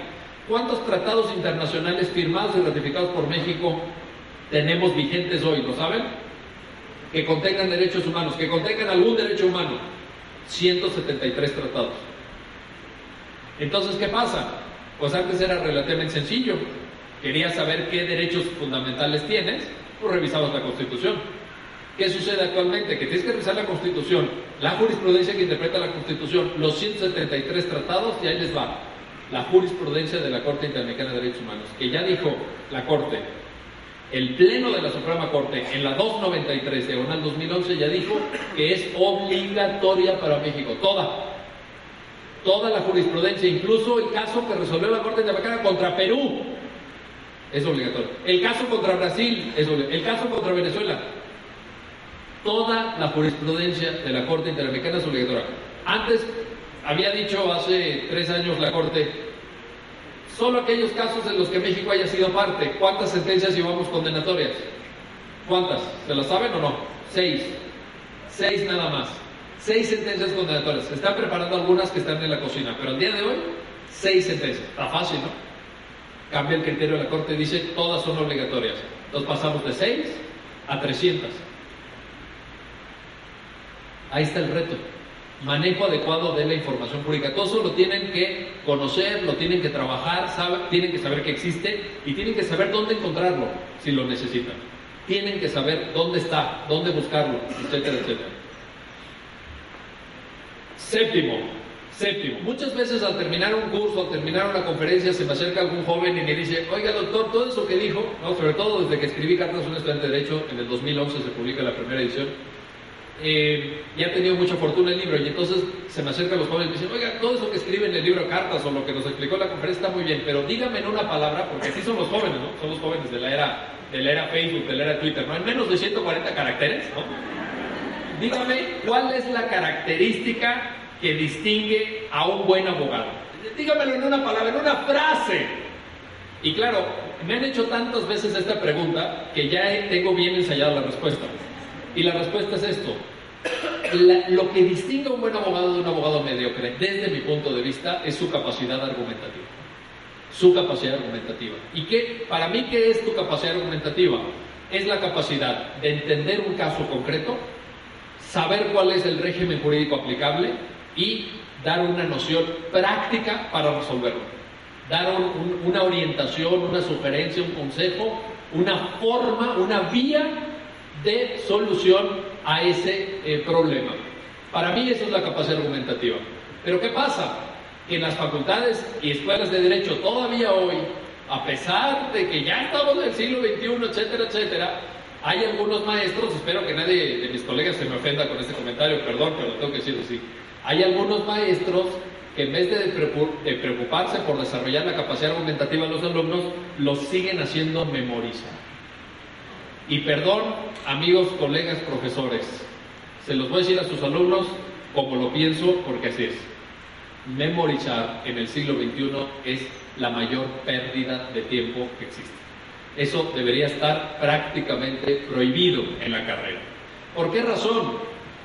¿Cuántos tratados internacionales firmados y ratificados por México tenemos vigentes hoy? ¿Lo saben? que contengan derechos humanos, que contengan algún derecho humano. 173 tratados. Entonces, ¿qué pasa? Pues antes era relativamente sencillo. Querías saber qué derechos fundamentales tienes, pues revisabas la Constitución. ¿Qué sucede actualmente? Que tienes que revisar la Constitución, la jurisprudencia que interpreta la Constitución, los 173 tratados, y ahí les va. La jurisprudencia de la Corte Interamericana de Derechos Humanos, que ya dijo la Corte, el Pleno de la Suprema Corte, en la 293, diagonal 2011, ya dijo que es obligatoria para México, toda, toda la jurisprudencia, incluso el caso que resolvió la Corte Interamericana contra Perú, es obligatorio. El caso contra Brasil, es obligatorio. El caso contra Venezuela, toda la jurisprudencia de la Corte Interamericana es obligatoria. Antes había dicho hace tres años la Corte Solo aquellos casos en los que México haya sido parte. ¿Cuántas sentencias llevamos condenatorias? ¿Cuántas? ¿Se las saben o no? Seis. Seis nada más. Seis sentencias condenatorias. Se están preparando algunas que están en la cocina, pero al día de hoy, seis sentencias. Está fácil, ¿no? Cambia el criterio de la Corte, dice todas son obligatorias. Entonces pasamos de seis a 300. Ahí está el reto manejo adecuado de la información pública. Todo eso lo tienen que conocer, lo tienen que trabajar, tienen que saber que existe y tienen que saber dónde encontrarlo si lo necesitan. Tienen que saber dónde está, dónde buscarlo, etcétera, etcétera. Séptimo, séptimo. Muchas veces al terminar un curso, al terminar una conferencia, se me acerca algún joven y me dice, oiga doctor, todo eso que dijo, sobre todo desde que escribí Cartas a un estudiante de Derecho, en el 2011 se publica la primera edición, eh, y ha tenido mucha fortuna el libro. Y entonces se me acercan los jóvenes y me dicen, oiga, todo eso que escribe en el libro Cartas o lo que nos explicó la conferencia está muy bien, pero dígame en una palabra, porque así son los jóvenes, ¿no? Son los jóvenes de la era, de la era Facebook, de la era Twitter, ¿no? En menos de 140 caracteres, ¿no? Dígame cuál es la característica que distingue a un buen abogado. Dígamelo en una palabra, en una frase. Y claro, me han hecho tantas veces esta pregunta que ya tengo bien ensayada la respuesta. Y la respuesta es esto. lo que distingue a un buen abogado de un abogado mediocre, desde mi punto de vista, es su capacidad argumentativa. Su capacidad argumentativa. ¿Y qué, para mí, qué es tu capacidad argumentativa? Es la capacidad de entender un caso concreto, saber cuál es el régimen jurídico aplicable y dar una noción práctica para resolverlo. Dar una orientación, una sugerencia, un consejo, una forma, una vía de solución a ese eh, problema. Para mí eso es la capacidad argumentativa. Pero ¿qué pasa? Que en las facultades y escuelas de derecho todavía hoy, a pesar de que ya estamos en el siglo XXI, etcétera, etcétera, hay algunos maestros, espero que nadie de mis colegas se me ofenda con este comentario, perdón, pero tengo que decir así. Hay algunos maestros que en vez de preocuparse por desarrollar la capacidad argumentativa de los alumnos, los siguen haciendo memorizar. Y perdón, amigos, colegas, profesores, se los voy a decir a sus alumnos como lo pienso, porque así es. Memorizar en el siglo XXI es la mayor pérdida de tiempo que existe. Eso debería estar prácticamente prohibido en la carrera. ¿Por qué razón?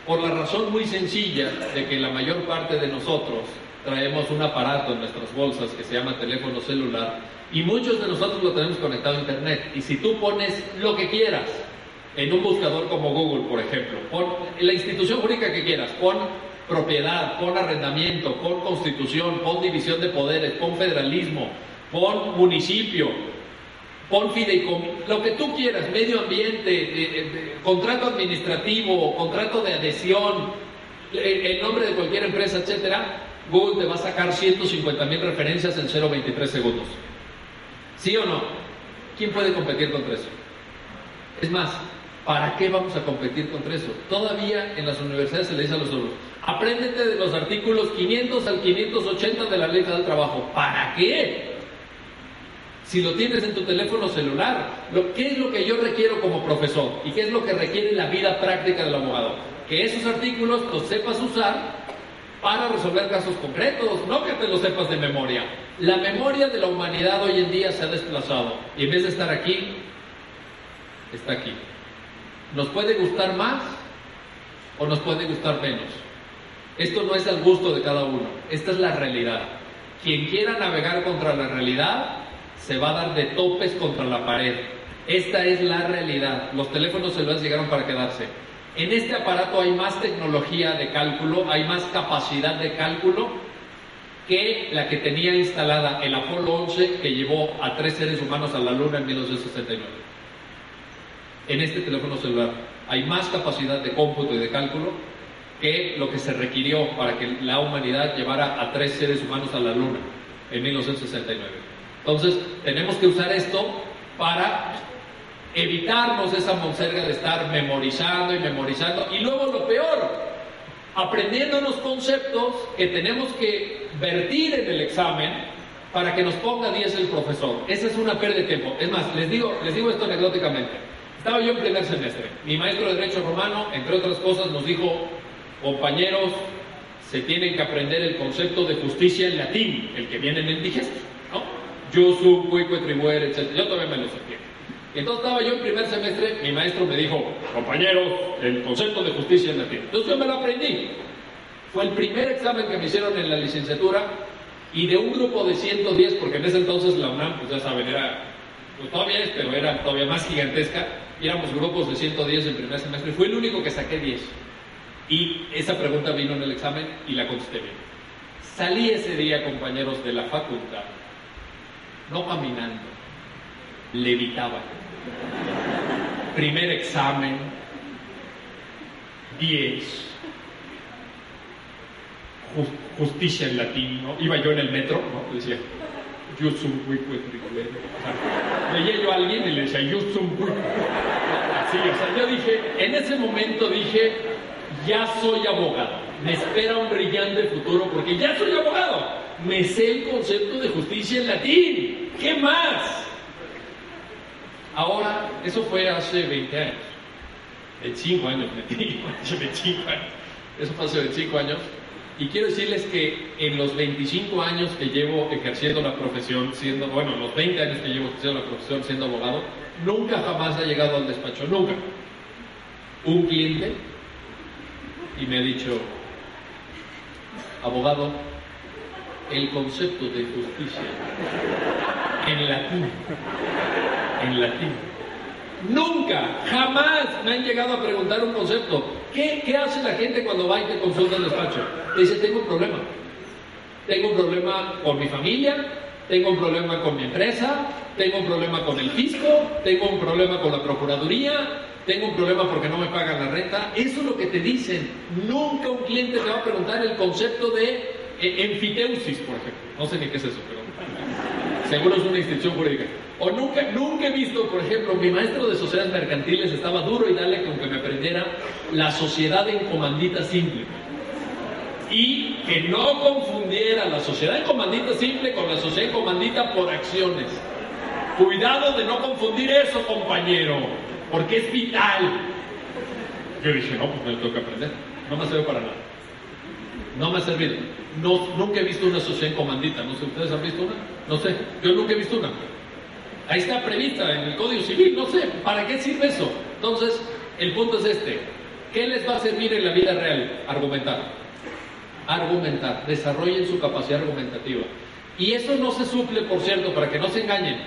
Por la razón muy sencilla de que la mayor parte de nosotros traemos un aparato en nuestras bolsas que se llama teléfono celular y muchos de nosotros lo tenemos conectado a Internet. Y si tú pones lo que quieras en un buscador como Google, por ejemplo, pon la institución jurídica que quieras, pon propiedad, pon arrendamiento, pon constitución, pon división de poderes, pon federalismo, pon municipio, pon fideicomiso, lo que tú quieras, medio ambiente, eh, eh, contrato administrativo, contrato de adhesión, el nombre de cualquier empresa, etcétera, Google te va a sacar 150 mil referencias en 0.23 segundos. ¿Sí o no? ¿Quién puede competir contra eso? Es más, ¿para qué vamos a competir contra eso? Todavía en las universidades se le dice a los alumnos, apréndete de los artículos 500 al 580 de la ley del trabajo. ¿Para qué? Si lo tienes en tu teléfono celular, ¿qué es lo que yo requiero como profesor? ¿Y qué es lo que requiere la vida práctica del abogado? Que esos artículos los sepas usar para resolver casos concretos, no que te lo sepas de memoria. La memoria de la humanidad hoy en día se ha desplazado y en vez de estar aquí, está aquí. ¿Nos puede gustar más o nos puede gustar menos? Esto no es al gusto de cada uno, esta es la realidad. Quien quiera navegar contra la realidad se va a dar de topes contra la pared. Esta es la realidad. Los teléfonos celulares llegaron para quedarse. En este aparato hay más tecnología de cálculo, hay más capacidad de cálculo que la que tenía instalada el Apolo 11 que llevó a tres seres humanos a la Luna en 1969. En este teléfono celular hay más capacidad de cómputo y de cálculo que lo que se requirió para que la humanidad llevara a tres seres humanos a la Luna en 1969. Entonces, tenemos que usar esto para evitarnos esa monserga de estar memorizando y memorizando. Y luego lo peor, aprendiendo los conceptos que tenemos que vertir en el examen para que nos ponga 10 el profesor. Esa es una pérdida de tiempo. Es más, les digo, les digo esto anecdóticamente. Estaba yo en primer semestre. Mi maestro de Derecho Romano, entre otras cosas, nos dijo, compañeros, se tienen que aprender el concepto de justicia en latín, el que viene en el digesto. Yo sub, cuico, tribuere, etc. Yo todavía me lo sé. Entonces estaba yo en primer semestre, mi maestro me dijo, compañeros, el concepto de justicia en latín. Entonces yo me lo aprendí. Fue el primer examen que me hicieron en la licenciatura y de un grupo de 110, porque en ese entonces la UNAM, pues ya saben, era, pues todavía es, pero era todavía más gigantesca, y éramos grupos de 110 en primer semestre, fue el único que saqué 10. Y esa pregunta vino en el examen y la contesté bien. Salí ese día, compañeros, de la facultad, no caminando, levitaba. Primer examen, 10. Justicia en latín, ¿no? Iba yo en el metro, ¿no? Decía, yo soy Veía yo a alguien y le decía, yo soy Así, o sea, yo dije, en ese momento dije, ya soy abogado. Me espera un brillante futuro porque ya soy abogado. Me sé el concepto de justicia en latín. ¿Qué más? Ahora, eso fue hace 20 años. 25 años, 25 años. Eso fue hace 25 años. Y quiero decirles que en los 25 años que llevo ejerciendo la profesión, siendo, bueno, los 20 años que llevo ejerciendo la profesión siendo abogado, nunca jamás ha llegado al despacho, nunca. Un cliente y me ha dicho, abogado, el concepto de justicia en latín, en latín. Nunca, jamás me han llegado a preguntar un concepto. ¿Qué, ¿Qué, hace la gente cuando va y te consulta el despacho? Dice, tengo un problema. Tengo un problema con mi familia, tengo un problema con mi empresa, tengo un problema con el fisco, tengo un problema con la procuraduría, tengo un problema porque no me pagan la renta. Eso es lo que te dicen. Nunca un cliente te va a preguntar el concepto de enfiteusis, por ejemplo. No sé ni qué es eso, pero seguro es una institución jurídica. O nunca, nunca he visto, por ejemplo, mi maestro de sociedades mercantiles estaba duro y dale con que me aprendiera la sociedad en comandita simple. Y que no confundiera la sociedad en comandita simple con la sociedad en comandita por acciones. Cuidado de no confundir eso, compañero porque es vital. Yo dije, no, pues me tengo que aprender. No me ha servido para nada. No me ha servido. No, nunca he visto una en comandita. No sé, ¿ustedes han visto una? No sé. Yo nunca he visto una. Ahí está prevista en el Código Civil. No sé. ¿Para qué sirve eso? Entonces, el punto es este. ¿Qué les va a servir en la vida real? Argumentar. Argumentar. Desarrollen su capacidad argumentativa. Y eso no se suple, por cierto, para que no se engañen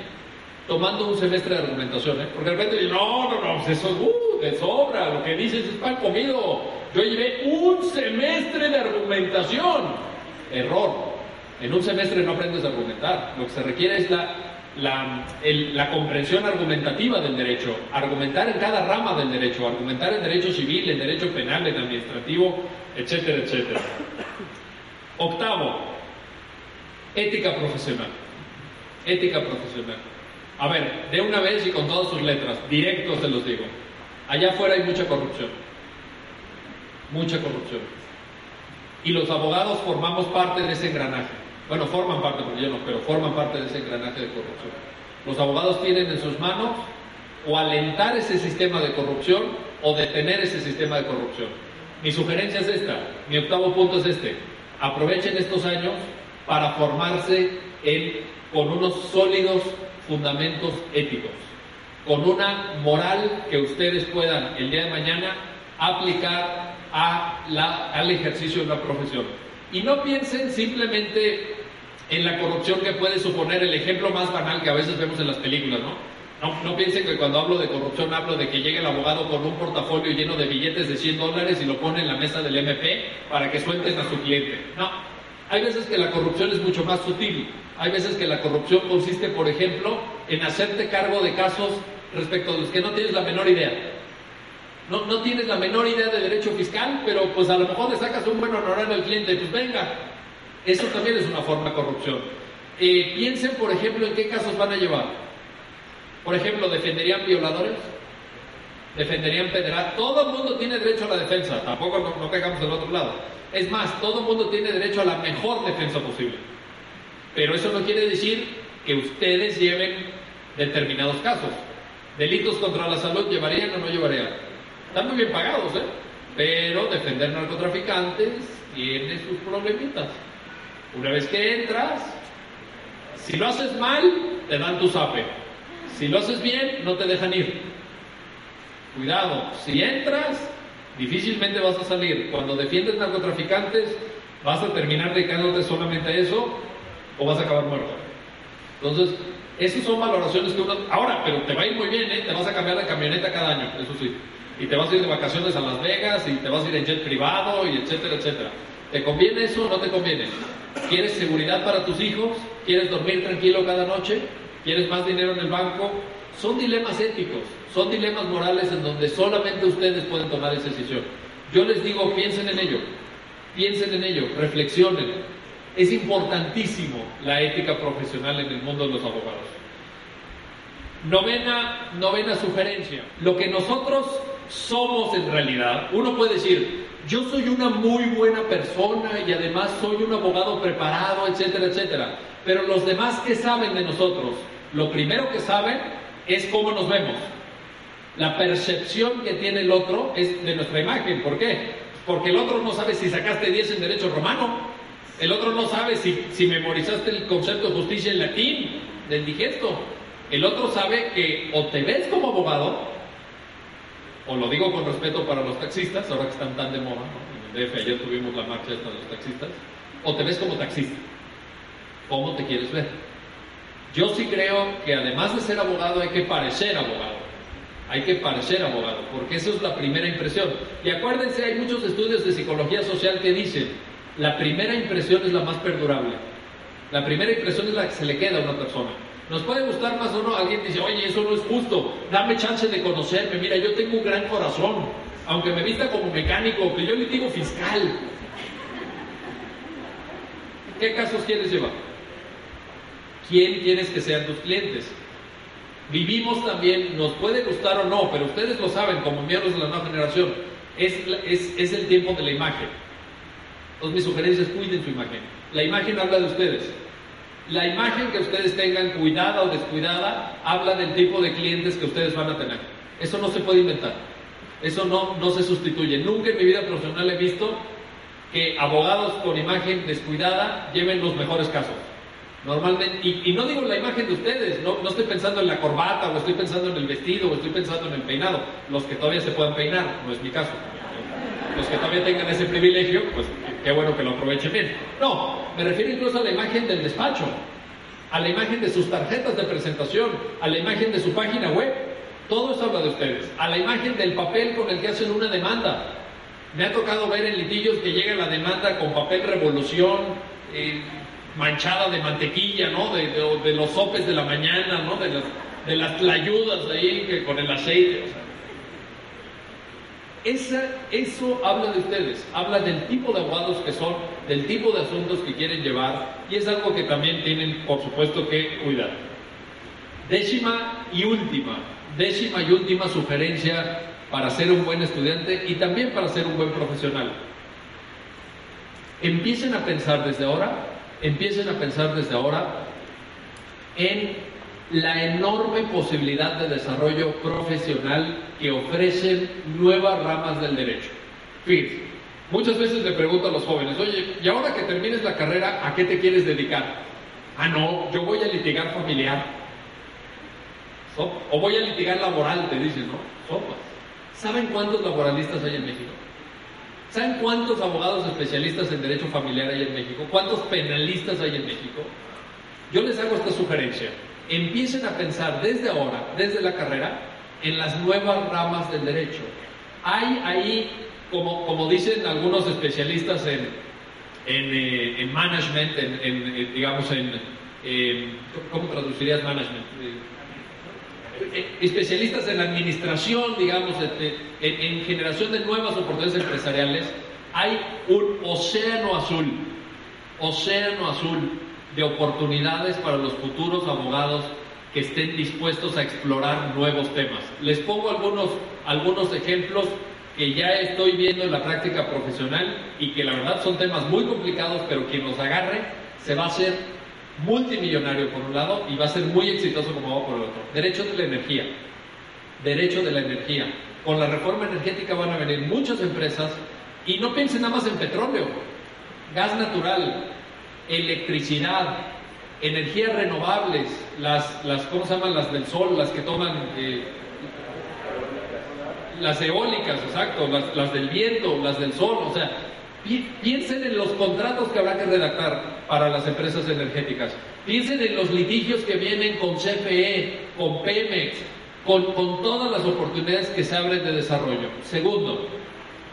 tomando un semestre de argumentación, ¿eh? Porque de repente dicen, no, no, no, pues eso uh, de sobra, lo que dices es pan comido. Yo llevé un semestre de argumentación. Error. En un semestre no aprendes a argumentar. Lo que se requiere es la, la, la, comprensión argumentativa del derecho, argumentar en cada rama del derecho, argumentar en derecho civil, en derecho penal, en administrativo, etcétera, etcétera. Octavo, ética profesional. Ética profesional. A ver, de una vez y con todas sus letras, directos se los digo. Allá afuera hay mucha corrupción. Mucha corrupción. Y los abogados formamos parte de ese engranaje. Bueno, forman parte, porque yo no, pero forman parte de ese engranaje de corrupción. Los abogados tienen en sus manos o alentar ese sistema de corrupción o detener ese sistema de corrupción. Mi sugerencia es esta, mi octavo punto es este. Aprovechen estos años para formarse con unos sólidos fundamentos éticos, con una moral que ustedes puedan el día de mañana aplicar a al ejercicio de la profesión. Y no piensen simplemente en la corrupción que puede suponer el ejemplo más banal que a veces vemos en las películas, ¿no? No, no piensen que cuando hablo de corrupción hablo de que llegue el abogado con un portafolio lleno de billetes de 100 dólares y lo pone en la mesa del MP para que suelten a su cliente. No, hay veces que la corrupción es mucho más sutil. Hay veces que la corrupción consiste, por ejemplo, en hacerte cargo de casos respecto a los que no tienes la menor idea. No, no tienes la menor idea de derecho fiscal, pero pues a lo mejor le sacas un buen honorario al cliente, pues venga. Eso también es una forma de corrupción. Eh, piensen, por ejemplo, en qué casos van a llevar. Por ejemplo, ¿defenderían violadores? ¿Defenderían pederastas? Todo el mundo tiene derecho a la defensa, tampoco no, no caigamos del otro lado. Es más, todo el mundo tiene derecho a la mejor defensa posible. Pero eso no quiere decir que ustedes lleven determinados casos. Delitos contra la salud llevarían o no llevarían. Están muy bien pagados, ¿eh? Pero defender narcotraficantes tiene sus problemitas. Una vez que entras, si lo haces mal, te dan tu zape. Si lo haces bien, no te dejan ir. Cuidado, si entras, difícilmente vas a salir. Cuando defiendes narcotraficantes, vas a terminar dedicándote solamente a eso o vas a acabar muerto. Entonces, esas son valoraciones que uno... Ahora, pero te va a ir muy bien, ¿eh? Te vas a cambiar de camioneta cada año, eso sí. Y te vas a ir de vacaciones a Las Vegas y te vas a ir en jet privado y etcétera, etcétera. ¿Te conviene eso o no te conviene? ¿Quieres seguridad para tus hijos? ¿Quieres dormir tranquilo cada noche? ¿Quieres más dinero en el banco? Son dilemas éticos, son dilemas morales en donde solamente ustedes pueden tomar esa decisión. Yo les digo, piensen en ello, piensen en ello, reflexionen, es importantísimo la ética profesional en el mundo de los abogados. Novena, novena sugerencia. Lo que nosotros somos en realidad, uno puede decir, yo soy una muy buena persona y además soy un abogado preparado, etcétera, etcétera. Pero los demás que saben de nosotros, lo primero que saben es cómo nos vemos. La percepción que tiene el otro es de nuestra imagen. ¿Por qué? Porque el otro no sabe si sacaste 10 en derecho romano. El otro no sabe si, si memorizaste el concepto de justicia en latín, del digesto. El otro sabe que o te ves como abogado, o lo digo con respeto para los taxistas, ahora que están tan de moda, en el DF ayer tuvimos la marcha de los taxistas, o te ves como taxista. ¿Cómo te quieres ver? Yo sí creo que además de ser abogado hay que parecer abogado. Hay que parecer abogado, porque eso es la primera impresión. Y acuérdense, hay muchos estudios de psicología social que dicen, la primera impresión es la más perdurable. La primera impresión es la que se le queda a una persona. Nos puede gustar más o no, alguien dice, oye, eso no es justo, dame chance de conocerme, mira, yo tengo un gran corazón, aunque me vista como mecánico, que yo le digo fiscal. ¿Qué casos quieres llevar? ¿Quién quieres que sean tus clientes? Vivimos también, nos puede gustar o no, pero ustedes lo saben como miembros de la nueva generación, es, es, es el tiempo de la imagen. Entonces mi sugerencia es cuiden su imagen. La imagen habla de ustedes. La imagen que ustedes tengan, cuidada o descuidada, habla del tipo de clientes que ustedes van a tener. Eso no se puede inventar. Eso no, no se sustituye. Nunca en mi vida profesional he visto que abogados con imagen descuidada lleven los mejores casos. Normalmente, y, no digo la imagen de ustedes, no, no, estoy pensando en la corbata, o estoy pensando en el vestido, o estoy pensando en el peinado. Los que todavía se puedan peinar, no es mi caso. Los que todavía tengan ese privilegio, pues qué bueno que lo aprovechen bien. No, me refiero incluso a la imagen del despacho, a la imagen de sus tarjetas de presentación, a la imagen de su página web. Todo eso habla de ustedes. A la imagen del papel con el que hacen una demanda. Me ha tocado ver en litigio que llega la demanda con papel revolución, eh, manchada de mantequilla, ¿no? De, los sopes de la mañana, ¿no? De las, de tlayudas ahí que, con el aceite. Esa, eso habla de ustedes, habla del tipo de abogados que son, del tipo de asuntos que quieren llevar y es algo que también tienen, por supuesto, que cuidar. Décima y última, décima y última sugerencia para ser un buen estudiante y también para ser un buen profesional. Empiecen a pensar desde ahora, empiecen a pensar desde ahora en la enorme posibilidad de desarrollo profesional que ofrecen nuevas ramas del derecho. Muchas veces le pregunto a los jóvenes, oye, ¿y ahora que termines la carrera, a qué te quieres dedicar? Ah, no, yo voy a litigar familiar. O voy a litigar laboral, te dicen, ¿no? ¿Saben cuántos laboralistas hay en México? ¿Saben cuántos abogados especialistas en derecho familiar hay en México? ¿Cuántos penalistas hay en México? Yo les hago esta sugerencia empiecen a pensar desde ahora, desde la carrera, en las nuevas ramas del derecho. Hay ahí, como, como dicen algunos especialistas en, en, eh, management, en, eh, digamos, en, ¿cómo traducirías management? Eh, especialistas en administración, digamos, en generación de nuevas oportunidades empresariales, hay un océano azul, océano azul de oportunidades para los futuros abogados que estén dispuestos a explorar nuevos temas. Les pongo algunos, algunos ejemplos que ya estoy viendo en la práctica profesional y que la verdad son temas muy complicados, pero quien los agarre se va a hacer multimillonario por un lado y va a ser muy exitoso como abogado por el otro. Derecho de la energía. Derecho de la energía. Con la reforma energética van a venir muchas empresas y no piensen nada más en petróleo, gas natural, electricidad, energías renovables, las, las, ¿cómo se llaman? Las del sol, las que toman, eh, las eólicas, exacto, las, las, del viento, las del sol, o sea, piensen en los contratos que habrá que redactar para las empresas energéticas, piensen en los litigios que vienen con CFE, con Pemex, con, con todas las oportunidades que se abren de desarrollo. Segundo,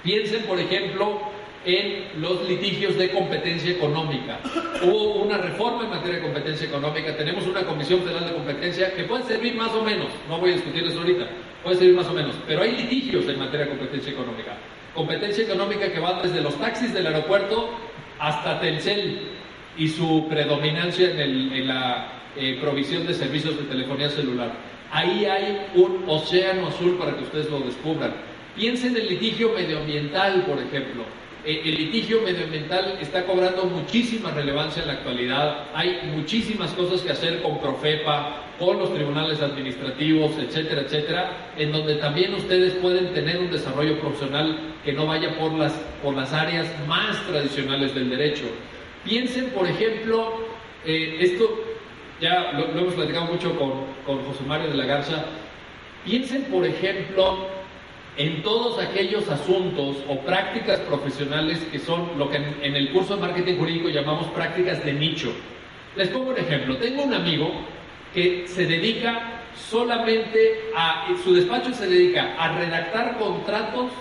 piensen, por ejemplo, en los litigios de competencia económica. Hubo una reforma en materia de competencia económica, tenemos una Comisión Federal de Competencia que puede servir más o menos, no voy a discutir eso ahorita, puede servir más o menos, pero hay litigios en materia de competencia económica. Competencia económica que va desde los taxis del aeropuerto hasta Telcel y su predominancia en, la eh, provisión de servicios de telefonía celular. Ahí hay un océano azul para que ustedes lo descubran Piensen en el litigio medioambiental, por ejemplo. Eh, el litigio medioambiental está cobrando muchísima relevancia en la actualidad. Hay muchísimas cosas que hacer con Profepa, con los tribunales administrativos, etcétera, etcétera, en donde también ustedes pueden tener un desarrollo profesional que no vaya por las, por las áreas más tradicionales del derecho. Piensen, por ejemplo, eh, esto ya lo, hemos platicado mucho con, con José Mario de la Garza, piensen, por ejemplo, en todos aquellos asuntos o prácticas profesionales que son lo que en, el curso de marketing jurídico llamamos prácticas de nicho. Les pongo un ejemplo. Tengo un amigo que se dedica solamente a, su despacho se dedica a redactar contratos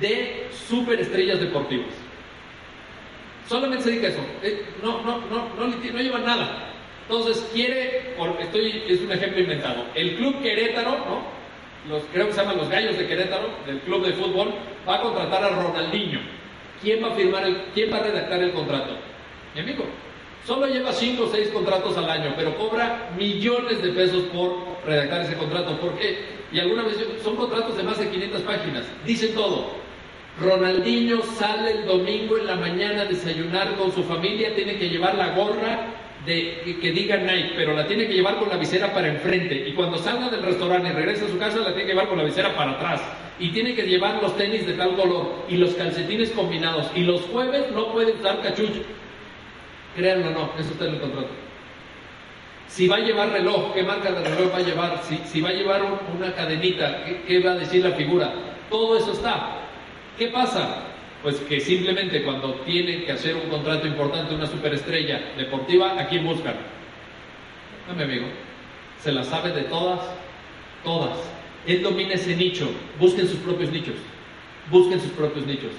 de superestrellas deportivas. Solamente se dedica a eso. Eh, no, no, no, no, no lleva nada. Entonces quiere, estoy, es un ejemplo inventado, el Club Querétaro, ¿no? Los, creo que se llaman los Gallos de Querétaro, del club de fútbol, va a contratar a Ronaldinho. ¿Quién va a firmar el, quién va a redactar el contrato? Mi amigo. Solo lleva 5 o 6 contratos al año, pero cobra millones de pesos por redactar ese contrato. ¿Por qué? Y alguna vez son contratos de más de 500 páginas. Dice todo. Ronaldinho sale el domingo en la mañana a desayunar con su familia, tiene que llevar la gorra de, que diga Nike, pero la tiene que llevar con la visera para enfrente. Y cuando salga del restaurante y regrese a su casa, la tiene que llevar con la visera para atrás. Y tiene que llevar los tenis de tal color y los calcetines combinados. Y los jueves no puede usar cachucho. Créanlo o no, eso en el contrato. Si va a llevar reloj, ¿qué marca de reloj va a llevar? Si, si va a llevar una cadenita, ¿qué, ¿qué va a decir la figura? Todo eso está. ¿Qué pasa? Pues que simplemente cuando tienen que hacer un contrato importante, una superestrella deportiva, ¿a quién buscan? A mi amigo. Se la sabe de todas, todas. Él domina ese nicho. Busquen sus propios nichos. Busquen sus propios nichos.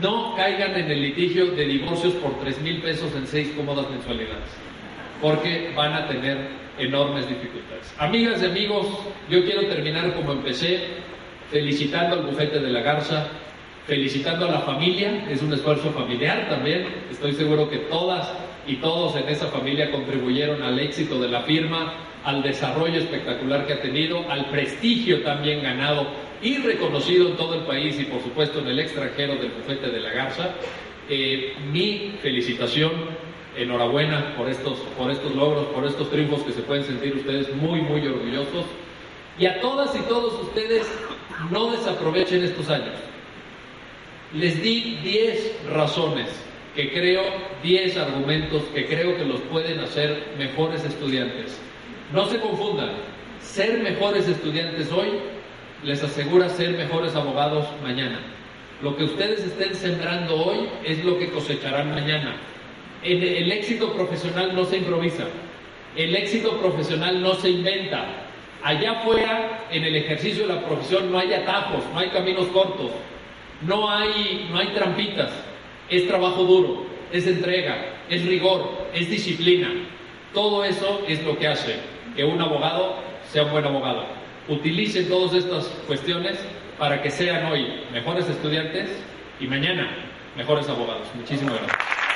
No caigan en el litigio de divorcios por 3 mil pesos en seis cómodas mensualidades, porque van a tener enormes dificultades. Amigas y amigos, yo quiero terminar como empecé, felicitando al bufete de la Garza, felicitando a la familia, es un esfuerzo familiar también, estoy seguro que todas y todos en esa familia contribuyeron al éxito de la firma, al desarrollo espectacular que ha tenido, al prestigio también ganado y reconocido en todo el país y por supuesto en el extranjero del bufete de la Garza. Eh, mi felicitación, enhorabuena por estos, por estos logros, por estos triunfos que se pueden sentir ustedes muy, muy orgullosos. Y a todas y todos ustedes, no desaprovechen estos años les di 10 razones que creo, 10 argumentos que creo que los pueden hacer mejores estudiantes. No se confundan, ser mejores estudiantes hoy les asegura ser mejores abogados mañana. Lo que ustedes estén sembrando hoy es lo que cosecharán mañana. El, éxito profesional no se improvisa, el éxito profesional no se inventa. Allá afuera, en el ejercicio de la profesión, no hay atajos, no hay caminos cortos, no hay, no hay trampitas, es trabajo duro, es entrega, es rigor, es disciplina. Todo eso es lo que hace que un abogado sea un buen abogado. Utilicen todas estas cuestiones para que sean hoy mejores estudiantes y mañana mejores abogados. Muchísimas gracias.